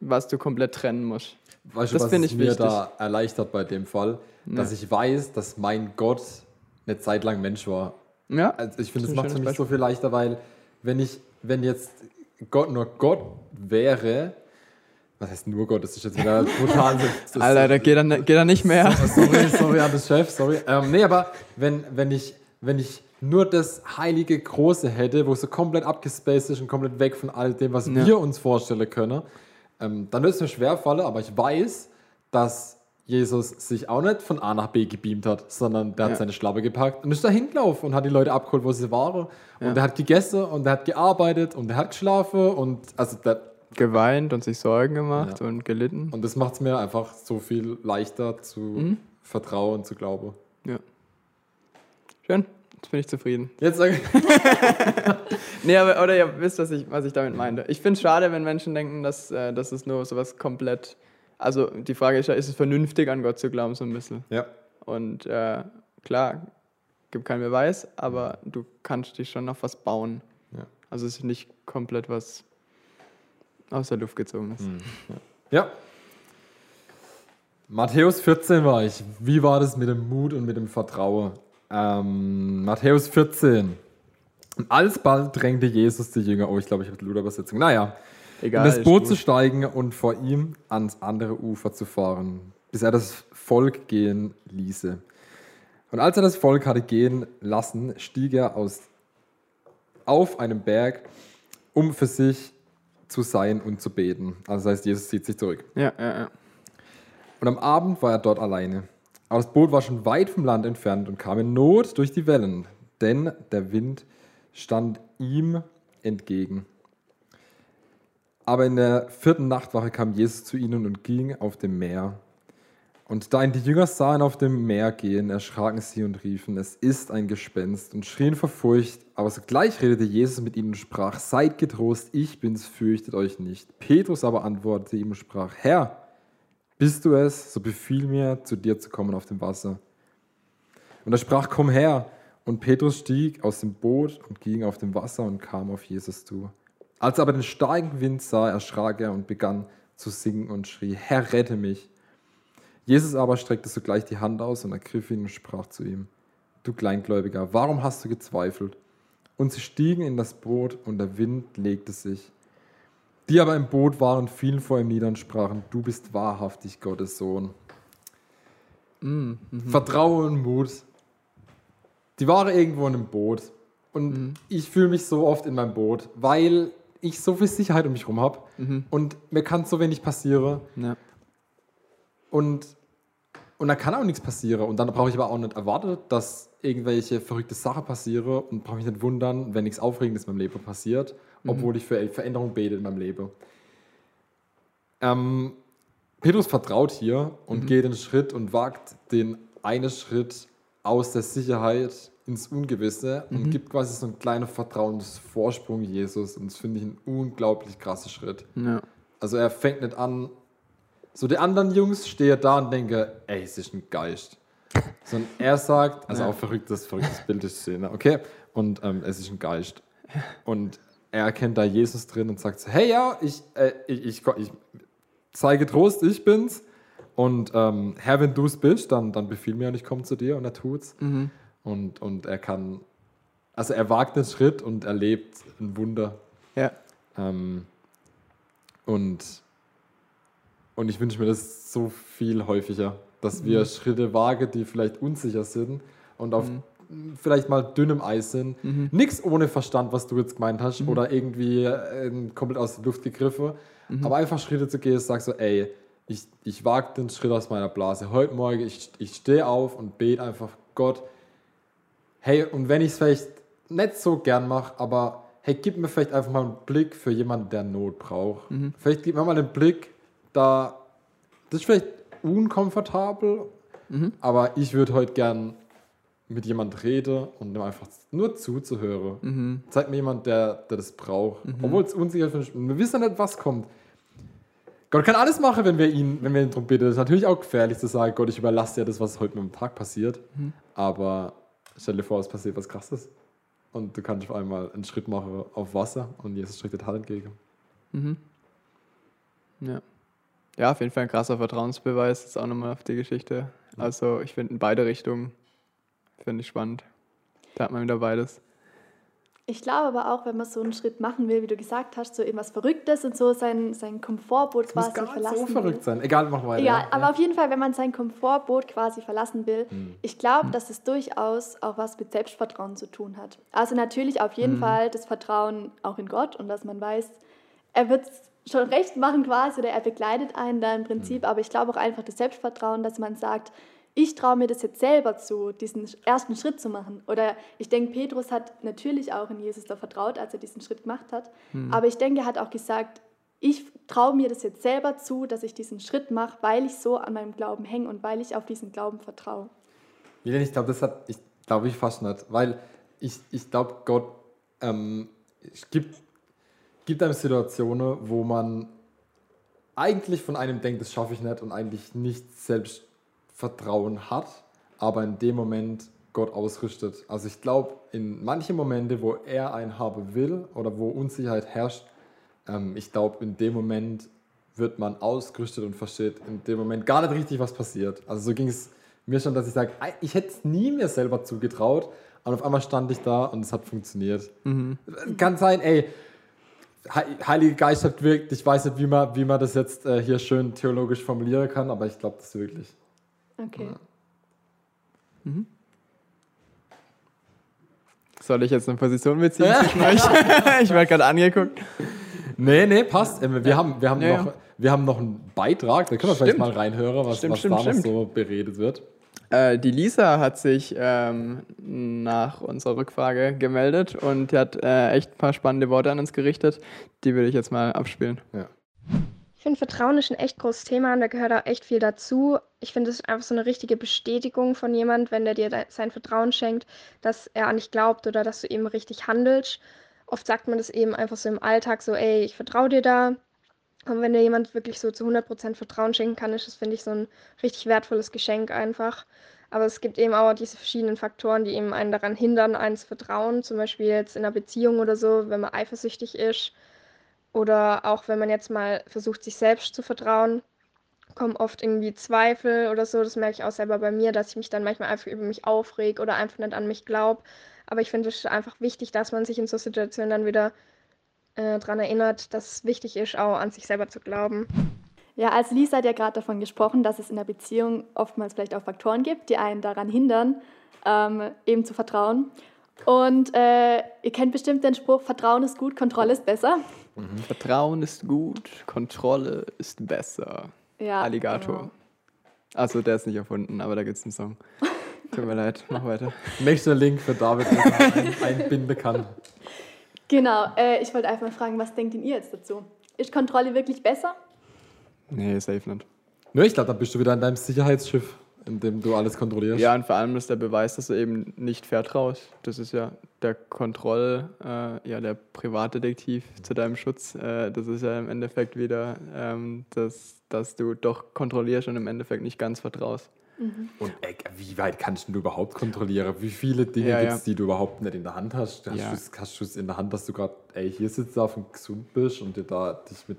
was du komplett trennen musst. Weißt du, Das finde ich mir wichtig. da erleichtert bei dem Fall? Dass ich weiß, dass mein Gott eine Zeit lang Mensch war. Ja, Also ich finde, Das ein macht es für mich so viel leichter, weil wenn ich, wenn jetzt Gott nur Gott wäre, was heißt nur Gott, das ist jetzt wieder brutal. <laughs> Das, das, Alter, da geht er, ne- geht er nicht mehr. Sorry, <laughs> sorry an den Chef, sorry. Ähm, nee, aber wenn, wenn, ich, wenn ich nur das heilige Große hätte, wo es so komplett abgespaced ist und komplett weg von all dem, was Ja. wir uns vorstellen können, ähm, dann wird es mir schwer fallen, aber ich weiß, dass Jesus sich auch nicht von A nach B gebeamt hat, sondern der hat Ja. seine Schlappe gepackt und ist da hingelaufen und hat die Leute abgeholt, wo sie waren. Und Ja. der hat gegessen und der hat gearbeitet und der hat geschlafen und also der, Geweint und sich Sorgen gemacht Ja. und gelitten. und das macht es mir einfach so viel leichter zu Mhm. vertrauen, zu glauben. Ja. Schön, jetzt bin ich zufrieden. Jetzt sag ich. <laughs> Nee, aber oder ihr wisst, was ich, was ich damit meinte. Ich finde es schade, wenn Menschen denken, dass, äh, dass es nur sowas komplett. Also die Frage ist ja, ist es vernünftig, an Gott zu glauben, so ein bisschen? Ja. Und äh, klar, gibt keinen Beweis, aber du kannst dich schon auf was bauen. Ja. Also es ist nicht komplett was aus der Luft gezogen ist. Ja. Matthäus 14 war ich. Wie war das mit dem Mut und mit dem Vertrauen? Ähm, Matthäus 14. Und alsbald drängte Jesus die Jünger, oh, ich glaube, ich habe die Luther-Übersetzung. Naja, Egal. in das Boot gut. zu steigen und vor ihm ans andere Ufer zu fahren, bis er das Volk gehen ließe. Und als er das Volk hatte gehen lassen, stieg er aus, auf einen Berg, um für sich zu sein und zu beten. Also das heißt, Jesus zieht sich zurück. Ja, ja, ja. Und am Abend war er dort alleine. Aber das Boot war schon weit vom Land entfernt und kam in Not durch die Wellen, denn der Wind stand ihm entgegen. Aber in der vierten Nachtwache kam Jesus zu ihnen und ging auf dem Meer. Und da ihn die Jünger sahen auf dem Meer gehen, erschraken sie und riefen, es ist ein Gespenst und schrien vor Furcht. Aber sogleich redete Jesus mit ihnen und sprach, seid getrost, ich bin's, fürchtet euch nicht. Petrus aber antwortete ihm und sprach, Herr, bist du es, so befiehl mir, zu dir zu kommen auf dem Wasser. Und er sprach, komm her. Und Petrus stieg aus dem Boot und ging auf dem Wasser und kam auf Jesus zu. Als er aber den starken Wind sah, erschrak er und begann zu singen und schrie, Herr, rette mich. Jesus aber streckte sogleich die Hand aus und ergriff ihn und sprach zu ihm, du Kleingläubiger, warum hast du gezweifelt? Und sie stiegen in das Boot und der Wind legte sich. Die aber im Boot waren, fielen vor ihm nieder und sprachen, du bist wahrhaftig Gottes Sohn. Vertrauen und Mut. Die waren irgendwo in einem Boot. Und ich fühle mich so oft in meinem Boot, weil ich so viel Sicherheit um mich herum habe. Und mir kann so wenig passieren. ja. Und, und da kann auch nichts passieren. Und dann brauche ich aber auch nicht erwartet, dass irgendwelche verrückte Sachen passieren und brauche mich nicht wundern, wenn nichts Aufregendes in meinem Leben passiert, obwohl ich für Veränderung bete in meinem Leben. Ähm, Petrus vertraut hier und geht den Schritt und wagt den einen Schritt aus der Sicherheit ins Ungewisse und gibt quasi so einen kleinen Vertrauensvorsprung Jesus. Und das finde ich ein unglaublich krasser Schritt. ja. Also er fängt nicht an, so die anderen Jungs stehen da und denken, ey, es ist ein Geist. Sondern er sagt, also Ja. auch verrücktes, verrücktes Bild ist Szene, okay? Und ähm, es ist ein Geist. Und er erkennt da Jesus drin und sagt so, hey ja, ich, äh, ich, ich, ich zeige Trost, ich bin's. Und ähm, Herr, wenn du es bist, dann, dann befiehl mir und ich komme zu dir und er tut's. Und, und er kann, also er wagt den Schritt und erlebt ein Wunder. Ja. Ähm, und, und ich wünsche mir das so viel häufiger, dass wir Schritte wagen, die vielleicht unsicher sind und auf vielleicht mal dünnem Eis sind. Nichts ohne Verstand, was du jetzt gemeint hast, oder irgendwie äh, komplett aus der Luft gegriffen. Aber einfach Schritte zu gehen, sagst so, ey, ich, ich wage den Schritt aus meiner Blase. Heute Morgen, ich, ich stehe auf und bete einfach, Gott, hey, und wenn ich es vielleicht nicht so gern mache, aber hey, gib mir vielleicht einfach mal einen Blick für jemanden, der Not braucht. Vielleicht gib mir mal einen Blick, da, das ist vielleicht unkomfortabel, aber ich würde heute gern mit jemand reden und dem einfach nur zuzuhören. Zeig mir jemand, der, der das braucht. Obwohl es unsicher ist. Wir wissen nicht, was kommt. Gott kann alles machen, wenn wir ihn, wenn wir ihn darum bitten. Das ist natürlich auch gefährlich zu sagen, Gott, ich überlasse dir das, was heute mit dem Tag passiert. Aber stell dir vor, es passiert was krasses. Und du kannst auf einmal einen Schritt machen auf Wasser und Jesus streckt dir Hand entgegen. Ja. Ja, auf jeden Fall ein krasser Vertrauensbeweis. Ist auch nochmal auf die Geschichte. Also, ich finde in beide Richtungen. Finde ich spannend. Da hat man wieder beides. Ich glaube aber auch, wenn man so einen Schritt machen will, wie du gesagt hast, so irgendwas Verrücktes und so sein, sein Komfortboot Es muss quasi gar nicht verlassen so verrückt will. sein. Egal, mach weiter. Ja, ja. aber auf jeden Fall, wenn man sein Komfortboot quasi verlassen will, Hm. ich glaube, dass es durchaus auch was mit Selbstvertrauen zu tun hat. Also natürlich auf Hm. jeden Fall das Vertrauen auch in Gott und dass man weiß, er wird schon recht machen quasi oder er begleitet einen da im. Prinzip, aber ich glaube auch einfach das Selbstvertrauen, dass man sagt, ich traue mir das jetzt selber zu, diesen ersten Schritt zu machen. Oder ich denke, Petrus hat natürlich auch in Jesus da vertraut, als er diesen Schritt gemacht hat. Hm. Aber ich denke, er hat auch gesagt, ich traue mir das jetzt selber zu, dass ich diesen Schritt mache, weil ich so an meinem Glauben hänge und weil ich auf diesen Glauben vertraue. Ich glaube, das hat, ich glaube ich fast nicht, weil ich, ich glaube, Gott ähm, es gibt, gibt einem Situationen, wo man eigentlich von einem denkt, das schaffe ich nicht und eigentlich nicht Selbstvertrauen hat, aber in dem Moment Gott ausrüstet. Also ich glaube, in manchen Momente, wo er einen haben will oder wo Unsicherheit herrscht, ähm, ich glaube, in dem Moment wird man ausgerüstet und versteht in dem Moment gar nicht richtig, was passiert. Also so ging es mir schon, dass ich sage, ich hätte es nie mir selber zugetraut, und auf einmal stand ich da und es hat funktioniert. Kann sein, ey, Heilige Geist hat wirkt, ich weiß nicht, wie man, wie man das jetzt äh, hier schön theologisch formulieren kann, aber ich glaube das wirklich. Okay. Soll ich jetzt eine Position beziehen zwischen euch? <laughs> ich werde gerade angeguckt. Nee, nee, passt. Ähm, Wir, haben, wir, haben Ja, noch, ja. wir haben noch einen Beitrag, da können wir vielleicht Stimmt. mal reinhören, was, Stimmt, was stimmt, da noch so beredet wird. Äh, die Lisa hat sich ähm, nach unserer Rückfrage gemeldet und die hat äh, echt ein paar spannende Worte an uns gerichtet. Die will ich jetzt mal abspielen. Ja. Ich finde, Vertrauen ist ein echt großes Thema und da gehört auch echt viel dazu. Ich finde, es ist einfach so eine richtige Bestätigung von jemand, wenn der dir sein Vertrauen schenkt, dass er an dich glaubt oder dass du eben richtig handelst. Oft sagt man das eben einfach so im Alltag so, ey, ich vertraue dir da. Und wenn dir jemand wirklich so zu 100% Vertrauen schenken kann, ist das, finde ich, so ein richtig wertvolles Geschenk einfach. Aber es gibt eben auch diese verschiedenen Faktoren, die eben einen daran hindern, eins Vertrauen. Zum Beispiel jetzt in einer Beziehung oder so, wenn man eifersüchtig ist. Oder auch wenn man jetzt mal versucht, sich selbst zu vertrauen, kommen oft irgendwie Zweifel oder so. Das merke ich auch selber bei mir, dass ich mich dann manchmal einfach über mich aufreg oder einfach nicht an mich glaube. Aber ich finde es einfach wichtig, dass man sich in so Situationen dann wieder äh, daran erinnert, dass es wichtig ist, auch an sich selber zu glauben. Ja, als Lisa hat ja gerade davon gesprochen, dass es in der Beziehung oftmals vielleicht auch Faktoren gibt, die einen daran hindern, ähm, eben zu vertrauen. Und äh, ihr kennt bestimmt den Spruch, Vertrauen ist gut, Kontrolle ist besser. Vertrauen ist gut, Kontrolle ist besser. Ja, Alligator. genau. Also der ist nicht erfunden, aber da gibt es einen Song. Tut mir leid, mach weiter. Nächster Link für David, ein, einbinden kann. Genau, äh, ich wollte einfach mal fragen, was denkt denn ihr jetzt dazu? Ist Kontrolle wirklich besser? Nee, safe nicht. Nö, ich glaube, da bist du wieder in deinem Sicherheitsschiff, in dem du alles kontrollierst. Ja, und vor allem ist der Beweis, dass du eben nicht vertraust. Das ist ja der Kontroll, äh, ja, der Privatdetektiv zu deinem Schutz. Äh, das ist ja im Endeffekt wieder, ähm, dass, dass du doch kontrollierst und im Endeffekt nicht ganz vertraust. Und ey, wie weit kannst du überhaupt kontrollieren? Wie viele Dinge Ja, gibt es, ja. die du überhaupt nicht in der Hand hast? Hast Ja. du es- hast du es in der Hand, dass du gerade, ey, hier sitzt auf und gesund bist und dir da dich mit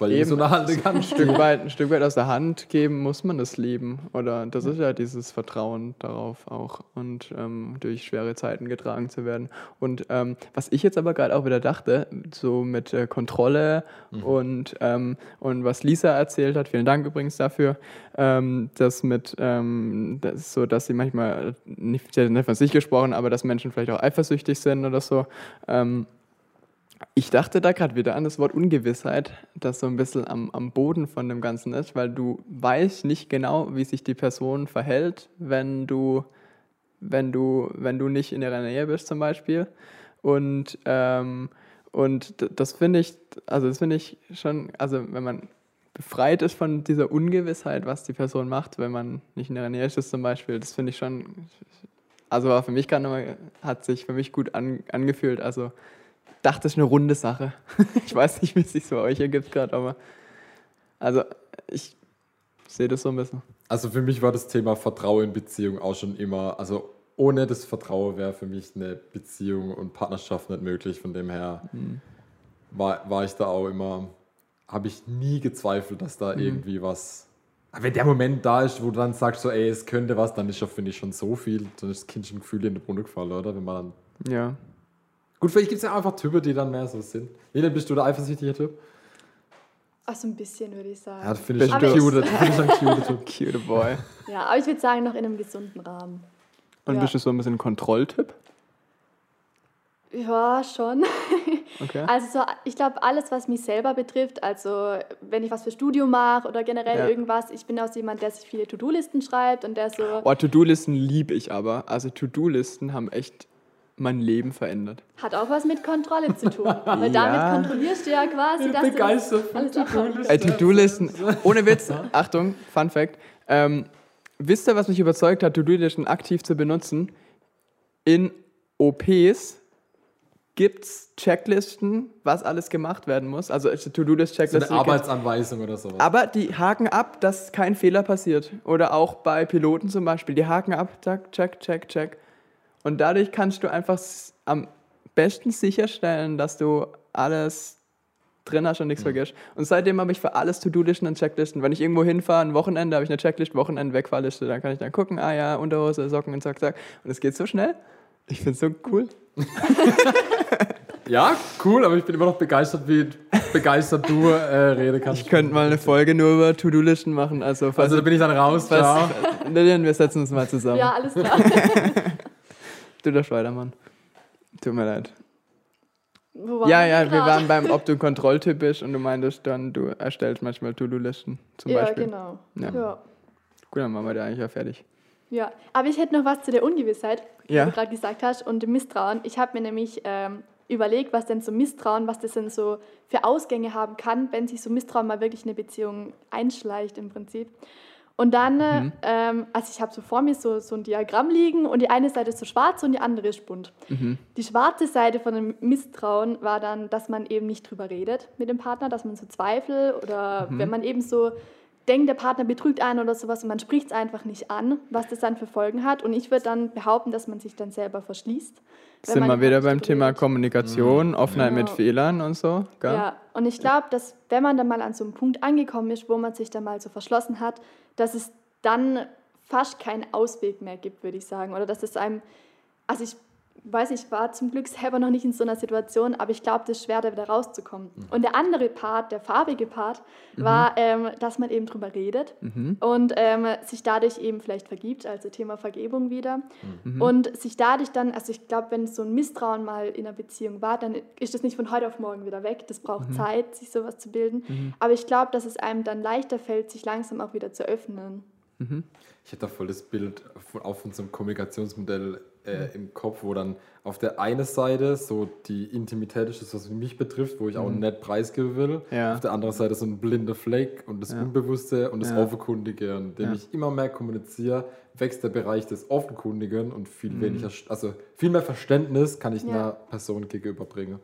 Jungs Eben. und eine Hand <laughs> ein Stück, weit, ein Stück weit aus der Hand geben muss man das lieben. Oder das ist ja dieses Vertrauen darauf auch und ähm, durch schwere Zeiten getragen zu werden. Und ähm, was ich jetzt aber gerade auch wieder dachte, so mit äh, Kontrolle und, ähm, und was Lisa erzählt hat, vielen Dank übrigens dafür, ähm, das mit ähm, das so, dass sie manchmal, nicht, sie nicht von sich gesprochen, aber dass Menschen vielleicht auch eifersüchtig sind oder so. Ich dachte da gerade wieder an das Wort Ungewissheit, das so ein bisschen am, am Boden von dem Ganzen ist, weil du weißt nicht genau, wie sich die Person verhält, wenn du, wenn du, wenn du nicht in ihrer Nähe bist zum Beispiel. Und, ähm, und das finde ich, also das finde ich schon, also wenn man befreit ist von dieser Ungewissheit, was die Person macht, wenn man nicht in ihrer Nähe ist zum Beispiel, das finde ich schon, also war für mich gerade hat sich für mich gut an, angefühlt, also dachte, das ist eine runde Sache. <laughs> ich weiß nicht, wie es sich bei euch ergibt gerade, aber also ich sehe das so ein bisschen. Also für mich war das Thema Vertrauen in Beziehung auch schon immer, also ohne das Vertrauen wäre für mich eine Beziehung und Partnerschaft nicht möglich. Von dem her war, war ich da auch immer, habe ich nie gezweifelt, dass da irgendwie was. Aber wenn der Moment da ist, wo du dann sagst, so, ey, es könnte was, dann ist ja, finde ich, schon so viel. Dann ist das Kind schon Gefühl in den Brunnen gefallen, oder? Wenn man dann. Ja. Gut, vielleicht gibt es ja einfach Typen, die dann mehr so sind. Lena, bist du der eifersüchtige Typ? Ach, so ein bisschen würde ich sagen. Ja, das finde ich schon du- cute. Das finde ich schon cute Typ. <laughs> Cute Boy. Ja, aber ich würde sagen, noch in einem gesunden Rahmen. Und Ja. bist du so ein bisschen Kontrolltyp? Ja, schon. <laughs> Okay. Also so, ich glaube, alles, was mich selber betrifft, also wenn ich was für Studium mache oder generell Ja. irgendwas, ich bin auch jemand, der sich viele To-Do-Listen schreibt und der so, Oh, To-Do-Listen liebe ich aber. Also To-Do-Listen haben echt mein Leben verändert. hat auch was mit Kontrolle zu tun. Weil <laughs> damit Ja. kontrollierst du ja quasi, dass begeistert du von alles. Ey, To-Do-Listen, ohne Witz, <laughs> Achtung, Fun Fact. Ähm, wisst ihr, was mich überzeugt hat, To-Do-Listen aktiv zu benutzen? In OPs gibt es Checklisten, was alles gemacht werden muss. Also ist eine So eine Arbeitsanweisung oder sowas. Aber die haken ab, dass kein Fehler passiert. Oder auch bei Piloten zum Beispiel. Die haken ab, zack, check, check, check. Und dadurch kannst du einfach am besten sicherstellen, dass du alles drin hast und nichts vergisst. Und seitdem habe ich für alles To-Do-Listen und Checklisten. Wenn ich irgendwo hinfahre, ein Wochenende, habe ich eine Checklist, Wochenende, Wegfahrliste. Dann kann ich dann gucken, ah ja, Unterhose, Socken und zack, zack. Und es geht so schnell. Ich finde es so cool. <laughs> Ja, cool, aber ich bin immer noch begeistert, wie begeistert du äh, reden kannst. Ich könnte mal eine Folge nur über To-Do-Listen machen. Also, falls, Also da bin ich dann raus. falls, ciao. Lilian, wir setzen uns mal zusammen. Ja, alles klar. <laughs> Du darfst weitermachen. Tut mir leid. Wo waren Ja, wir ja, wir waren beim, ob du <laughs> ein Kontrolltyp bist und du meintest dann, du erstellst manchmal To-Do-Listen zum Ja, Beispiel. genau. Ja. Ja. Gut, dann machen wir da eigentlich ja fertig. Ja, aber ich hätte noch was zu der Ungewissheit, Ja. wie du gerade gesagt hast, und dem Misstrauen. Ich habe mir nämlich ähm, überlegt, was denn so Misstrauen, was das denn so für Ausgänge haben kann, wenn sich so Misstrauen mal wirklich in eine Beziehung einschleicht im Prinzip. Und dann, Mhm. ähm, also ich habe so vor mir so, so ein Diagramm liegen und die eine Seite ist so schwarz und die andere ist bunt. Mhm. Die schwarze Seite von dem Misstrauen war dann, dass man eben nicht drüber redet mit dem Partner, dass man so Zweifel oder Mhm. wenn man eben so denkt, der Partner betrügt einen oder sowas und man spricht es einfach nicht an, was das dann für Folgen hat. Und ich würde dann behaupten, dass man sich dann selber verschließt. Wenn Sind wir wieder beim Thema. Kommunikation, Offenheit mit Genau. Fehlern und so. Gell? Ja, und ich glaube, dass wenn man dann mal an so einem Punkt angekommen ist, wo man sich dann mal so verschlossen hat, dass es dann fast keinen Ausweg mehr gibt, würde ich sagen. Oder dass es einem, also ich weiß nicht, ich war zum Glück selber noch nicht in so einer Situation, aber ich glaube, das ist schwer, da wieder rauszukommen. Und der andere Part, der farbige Part, war, ähm, dass man eben drüber redet und ähm, sich dadurch eben vielleicht vergibt, also Thema Vergebung wieder. Und sich dadurch dann, also ich glaube, wenn so ein Misstrauen mal in einer Beziehung war, dann ist das nicht von heute auf morgen wieder weg. Das braucht Zeit, sich sowas zu bilden. Aber ich glaube, dass es einem dann leichter fällt, sich langsam auch wieder zu öffnen. Ich hätte da voll das Bild von, auch von so einem Kommunikationsmodell äh, im Kopf, wo dann auf der einen Seite so die Intimität ist, das, was mich betrifft, wo ich auch nicht preisgeben will. Ja. Auf der anderen Seite so ein blinder Fleck und das Unbewusste und das Ja. Offenkundige. Und indem Ja. ich immer mehr kommuniziere, wächst der Bereich des Offenkundigen und viel Mhm. weniger, also viel mehr Verständnis kann ich Ja. einer Person gegenüberbringen.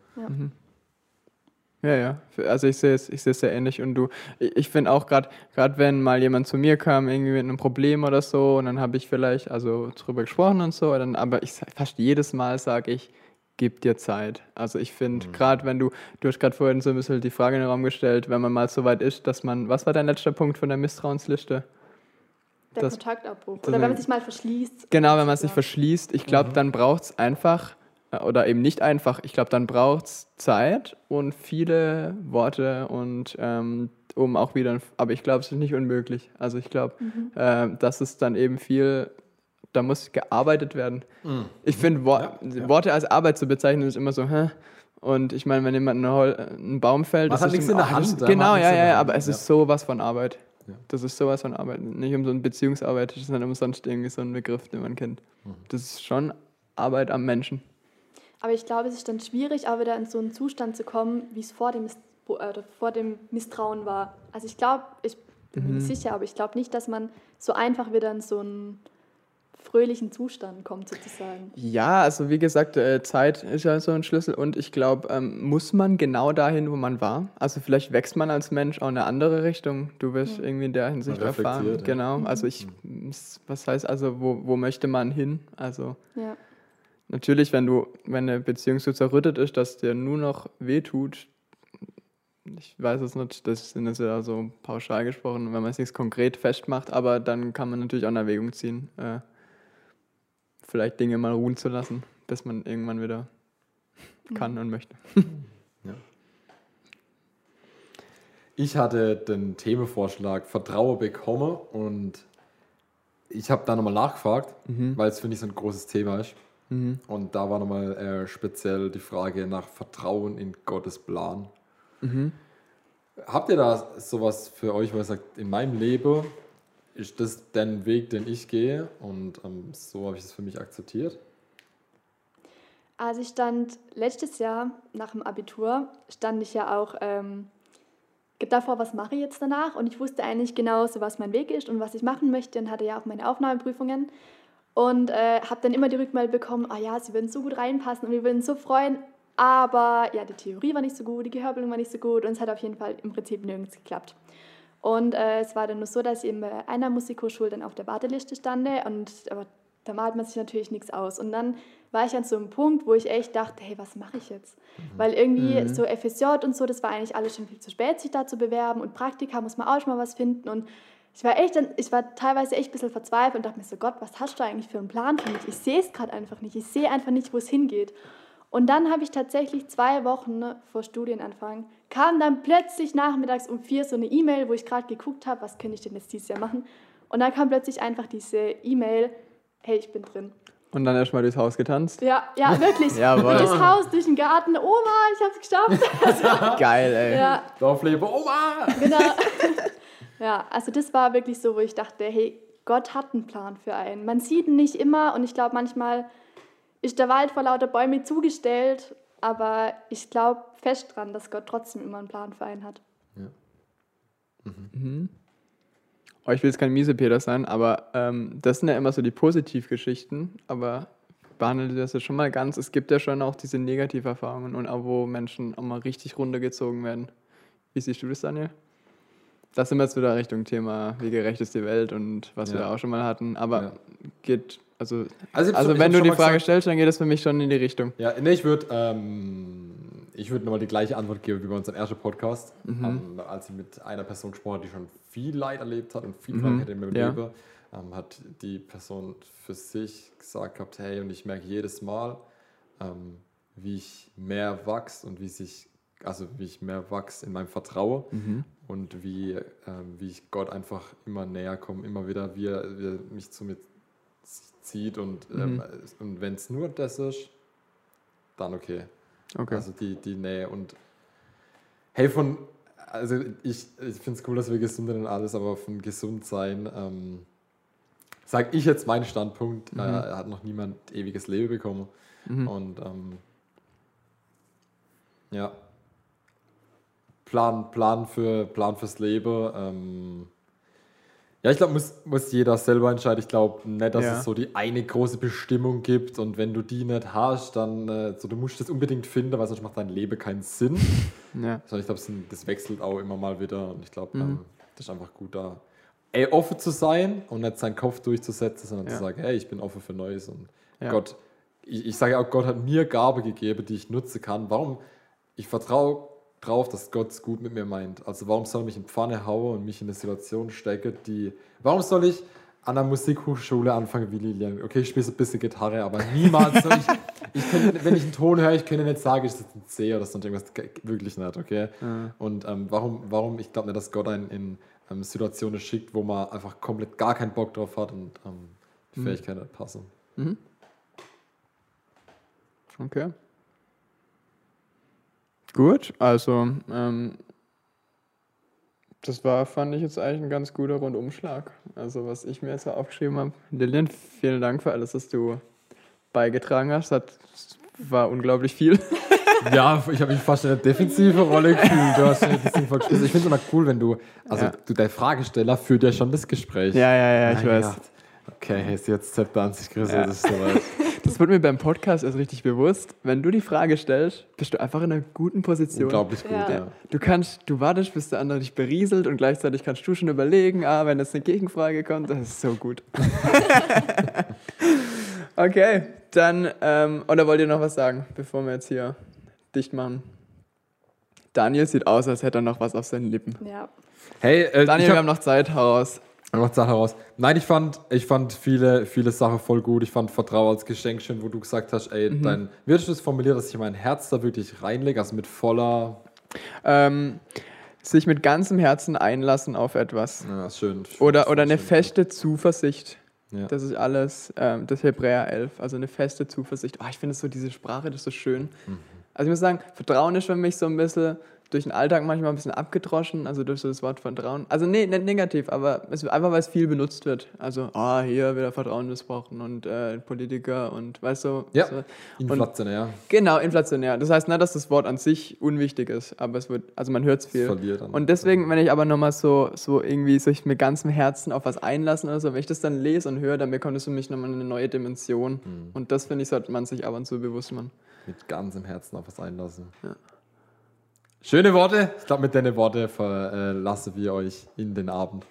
Ja, ja. Also ich sehe es, ich sehe es sehr ähnlich und du, ich, ich finde auch gerade, gerade wenn mal jemand zu mir kam, irgendwie mit einem Problem oder so, und dann habe ich vielleicht also drüber gesprochen und so, dann, aber ich fast jedes Mal sage ich, gibt dir Zeit. Also ich finde, gerade wenn du, du hast gerade vorhin so ein bisschen die Frage in den Raum gestellt, wenn man mal so weit ist, dass man, was war dein letzter Punkt von der Misstrauensliste? Der Das- Kontaktabbruch. das- Oder wenn man sich mal verschließt. Genau, wenn man sich verschließt, ich glaube, dann braucht es einfach, oder eben nicht einfach, ich glaube, dann braucht es Zeit und viele Worte und ähm, um auch wieder, aber ich glaube, es ist nicht unmöglich. Also ich glaube, äh, das ist dann eben viel, da muss gearbeitet werden. Ich finde, Wo Worte als Arbeit zu bezeichnen, ist immer so, hä? Und ich meine, wenn jemand einen Baum fällt, das hat ist nichts in der Hand, ja, genau, ja, ja, ja, aber es ja. ist sowas von Arbeit. Ja. Das ist sowas von Arbeit. Nicht um so eine Beziehungsarbeit, das ist nicht umsonst irgendwie so ein Begriff, den man kennt. Mhm. Das ist schon Arbeit am Menschen. Aber ich glaube, es ist dann schwierig, auch wieder in so einen Zustand zu kommen, wie es vor dem, äh, vor dem Misstrauen war. Also ich glaube, ich bin mir nicht sicher, aber ich glaube nicht, dass man so einfach wieder in so einen fröhlichen Zustand kommt, sozusagen. Ja, also wie gesagt, äh, Zeit ist ja so ein Schlüssel und ich glaube, ähm, muss man genau dahin, wo man war? Also vielleicht wächst man als Mensch auch in eine andere Richtung. Du wirst irgendwie in der Hinsicht erfahren. reflektiert, ja. Genau, also ich, was heißt also, wo, wo möchte man hin? Also Ja. Natürlich, wenn du, wenn eine Beziehung so zerrüttet ist, dass dir nur noch wehtut, ich weiß es nicht, das sind jetzt ja so pauschal gesprochen, wenn man es nicht konkret festmacht, aber dann kann man natürlich auch in Erwägung ziehen, äh, vielleicht Dinge mal ruhen zu lassen, bis man irgendwann wieder kann und möchte. <laughs> Ich hatte den Themenvorschlag Vertrauen bekommen und ich habe da nochmal nachgefragt, weil es finde ich so ein großes Thema ist. Und da war nochmal äh, speziell die Frage nach Vertrauen in Gottes Plan. Habt ihr da sowas für euch, wo ihr sagt, in meinem Leben ist das der Weg, den ich gehe und ähm, so habe ich es für mich akzeptiert? Also ich stand letztes Jahr nach dem Abitur, stand ich ja auch ähm, davor, was mache ich jetzt danach? Und ich wusste eigentlich genau so, was mein Weg ist und was ich machen möchte und hatte ja auch meine Aufnahmeprüfungen. Und äh, habe dann immer die Rückmeldung bekommen, ah ja, sie würden so gut reinpassen und wir würden so freuen. Aber ja, die Theorie war nicht so gut, die Gehörbildung war nicht so gut und es hat auf jeden Fall im Prinzip nirgends geklappt. Und äh, es war dann nur so, dass ich in einer Musikhochschule dann auf der Warteliste stande und aber da malt man sich natürlich nichts aus. Und dann war ich an so einem Punkt, wo ich echt dachte, hey, was mache ich jetzt? Weil irgendwie so FSJ und so, das war eigentlich alles schon viel zu spät, sich da zu bewerben und Praktika muss man auch schon mal was finden und ich war echt, dann- ich war teilweise echt ein bisschen verzweifelt und dachte mir so, Gott, was hast du eigentlich für einen Plan für mich? Ich sehe es gerade einfach nicht. Ich sehe einfach nicht, wo es hingeht. Und dann habe ich tatsächlich zwei Wochen ne, vor Studienanfang, kam dann plötzlich nachmittags um vier so eine E-Mail, wo ich gerade geguckt habe, was könnte ich denn jetzt dieses Jahr machen? Und dann kam plötzlich einfach diese E-Mail, hey, ich bin drin. Und dann erstmal durchs Haus getanzt. Ja, ja, <laughs> wirklich. Jawohl. Durch das Haus, durch den Garten. Oma, ich habe es geschafft. <laughs> Geil, ey. ja, Dorfleben, Oma! genau. <laughs> ja, also das war wirklich so, wo ich dachte, hey, Gott hat einen Plan für einen. Man sieht ihn nicht immer und ich glaube, manchmal ist der Wald vor lauter Bäume zugestellt, aber ich glaube fest dran, dass Gott trotzdem immer einen Plan für einen hat. Oh, ich will jetzt kein Miesepeter sein, aber ähm, das sind ja immer so die Positivgeschichten, aber behandelt das ja schon mal ganz. Es gibt ja schon auch diese Negativerfahrungen und auch wo Menschen auch mal richtig runtergezogen werden. Wie siehst du das, Daniel? Da sind wir jetzt wieder Richtung Thema, wie gerecht ist die Welt und was wir Ja. da auch schon mal hatten. Aber Ja. geht, also, Also also wenn du die Frage gesagt- stellst, dann geht das für mich schon in die Richtung. Ja, nee, ich würde ähm, ich würd nochmal die gleiche Antwort geben wie bei unserem ersten Podcast, ähm, als ich mit einer Person gesprochen habe, die schon viel Leid erlebt hat und viel Krankheit in meinem ja. Leben, ähm, hat die Person für sich gesagt gehabt, hey, und ich merke jedes Mal, ähm, wie ich mehr wachse und wie sich, also wie ich mehr wachse in meinem Vertrauen und wie, ähm, wie ich Gott einfach immer näher komme, immer wieder, wie er, wie er mich zu mir zieht und, ähm, und wenn es nur das ist, dann okay. Okay. Also die, die Nähe und hey, von, also ich, ich finde es cool, dass wir gesund sind und alles, aber von gesund sein, ähm, sage ich jetzt meinen Standpunkt, äh, hat noch niemand ewiges Leben bekommen. Und ähm, ja, Plan, Plan, für, Plan fürs Leben. Ähm, ja, ich glaube, muss, muss jeder selber entscheiden. Ich glaube nicht, dass Ja. es so die eine große Bestimmung gibt und wenn du die nicht hast, dann äh, so, du musst das unbedingt finden, weil sonst macht dein Leben keinen Sinn. <laughs> Ja. Sondern ich glaube, das wechselt auch immer mal wieder und ich glaube, ähm, das ist einfach gut da. Ey, offen zu sein und nicht seinen Kopf durchzusetzen, sondern Ja. zu sagen, hey, ich bin offen für Neues und. Gott ich, ich sage auch, Gott hat mir Gabe gegeben, die ich nutzen kann. Warum? Ich vertraue drauf, dass Gott es gut mit mir meint. Also warum soll er mich in Pfanne hauen und mich in eine Situation stecken, die... Warum soll ich an der Musikhochschule anfangen wie Lilian? Okay, ich spiele so ein bisschen Gitarre, aber niemals soll ich... <laughs> ich könnte, wenn ich einen Ton höre, ich könnte nicht sagen, ist das ein C oder sonst irgendwas. Wirklich nicht, okay? Ja. Und ähm, warum, warum, ich glaube nicht, dass Gott einen in ähm, Situationen schickt, wo man einfach komplett gar keinen Bock drauf hat und ähm, die Fähigkeiten nicht passen. Okay. Gut, also ähm, das war, fand ich jetzt eigentlich ein ganz guter Rundumschlag. Also was ich mir jetzt aufgeschrieben habe. Lilian, vielen Dank für alles, was du beigetragen hast. Das war unglaublich viel. <laughs> Ja, ich habe mich fast in eine defensive Rolle gefühlt. Du hast das Ding voll gespielt. Ich finde es immer cool, wenn du, also Ja. du, der Fragesteller führt ja schon das Gespräch. Ja, ja, ja, ich Mein weiß. Gott. Okay, hey, ist jetzt Zepter an sich gerissen, Ja. das ist soweit. Das wird mir beim Podcast erst richtig bewusst. Wenn du die Frage stellst, bist du einfach in einer guten Position. Unglaublich gut, Ja. ja. Du kannst, du wartest, bis der andere dich berieselt und gleichzeitig kannst du schon überlegen, ah, wenn jetzt eine Gegenfrage kommt, das ist so gut. <laughs> okay, dann, ähm, oder wollt ihr noch was sagen, bevor wir jetzt hier dicht machen? Daniel sieht aus, als hätte er noch was auf seinen Lippen. Ja. Hey, äh, Daniel, ich wir hab- haben noch Zeit, hau raus. Noch Sache raus. Nein, ich fand, ich fand viele, viele Sachen voll gut. Ich fand Vertrauen als Geschenk schön, wo du gesagt hast, ey, Mhm. dein, wie hast du es formuliert, dass ich mein Herz da wirklich reinlege, also mit voller, Ähm, sich mit ganzem Herzen einlassen auf etwas. ja, ist schön. Oder, oder eine Schön. feste Zuversicht. Ja. Das ist alles, ähm, das Hebräer 11, also eine feste Zuversicht. Oh, ich finde so diese Sprache, das ist so schön. Mhm. Also ich muss sagen, Vertrauen ist für mich so ein bisschen durch den Alltag manchmal ein bisschen abgedroschen, also durch so das Wort Vertrauen. Also nee, nicht negativ, aber es, einfach weil es viel benutzt wird. Also, ah, hier wieder Vertrauen missbrauchen und äh, Politiker und weißt du. Ja, so. inflationär. Genau, inflationär. Das heißt nicht, dass das Wort an sich unwichtig ist, aber es wird, also man hört es viel. verliert dann. Und deswegen, wenn ich aber nochmal so, so irgendwie sich mit ganzem Herzen auf was einlassen oder so, wenn ich das dann lese und höre, dann bekommt es für mich nochmal eine neue Dimension. Mhm. Und das, finde ich, sollte man sich ab und zu bewusst machen. mit ganzem Herzen auf was einlassen. Schöne Worte. Ich glaube, mit den Worten verlassen wir euch in den Abend.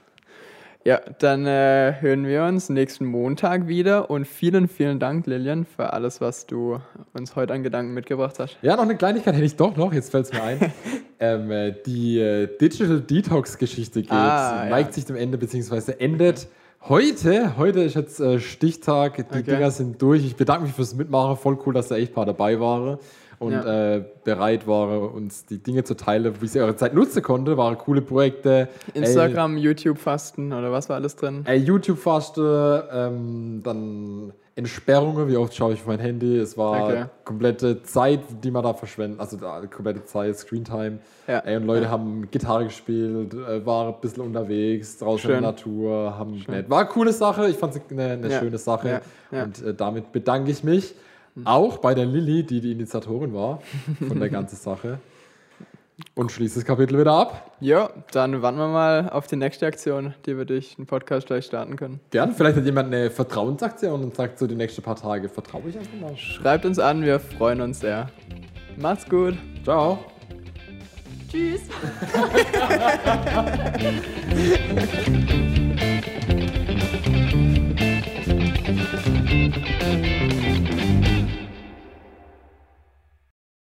Ja, dann äh, hören wir uns nächsten Montag wieder und vielen, vielen Dank, Lilian, für alles, was du uns heute an Gedanken mitgebracht hast. Ja, noch eine Kleinigkeit hätte ich doch noch, jetzt fällt es mir ein. <laughs> ähm, äh, die äh, Digital Detox-Geschichte geht, Ah, ja. neigt sich dem Ende, beziehungsweise endet heute. Heute ist jetzt äh, Stichtag, die Okay. Dinger sind durch. Ich bedanke mich fürs Mitmachen, voll cool, dass da echt ein paar dabei waren und Ja. äh, bereit waren, uns die Dinge zu teilen, wie sie eure Zeit nutzen konnte. Waren coole Projekte. Instagram, YouTube, Fasten oder was war alles drin? Ey, YouTube-Faste, ähm, dann Entsperrungen, wie oft schaue ich auf mein Handy. Es war Okay. komplette Zeit, die man da verschwendet, also da, komplette Zeit, Screentime. Ja. Ey, und Leute haben Gitarre gespielt, äh, waren ein bisschen unterwegs, draußen in Schön. der Natur, haben nett. War eine coole Sache, ich fand es eine, eine Ja. schöne Sache. Ja. Ja. Und äh, damit bedanke ich mich auch bei der Lilly, die die Initiatorin war von der ganzen <laughs> Sache. Und schließe das Kapitel wieder ab. Ja, dann warten wir mal auf die nächste Aktion, die wir durch den Podcast gleich starten können. Gern, vielleicht hat jemand eine Vertrauensaktion und sagt so die nächsten paar Tage, vertraue ich einfach mal. Schreibt uns an, wir freuen uns sehr. Macht's gut. Ciao. Tschüss. <laughs>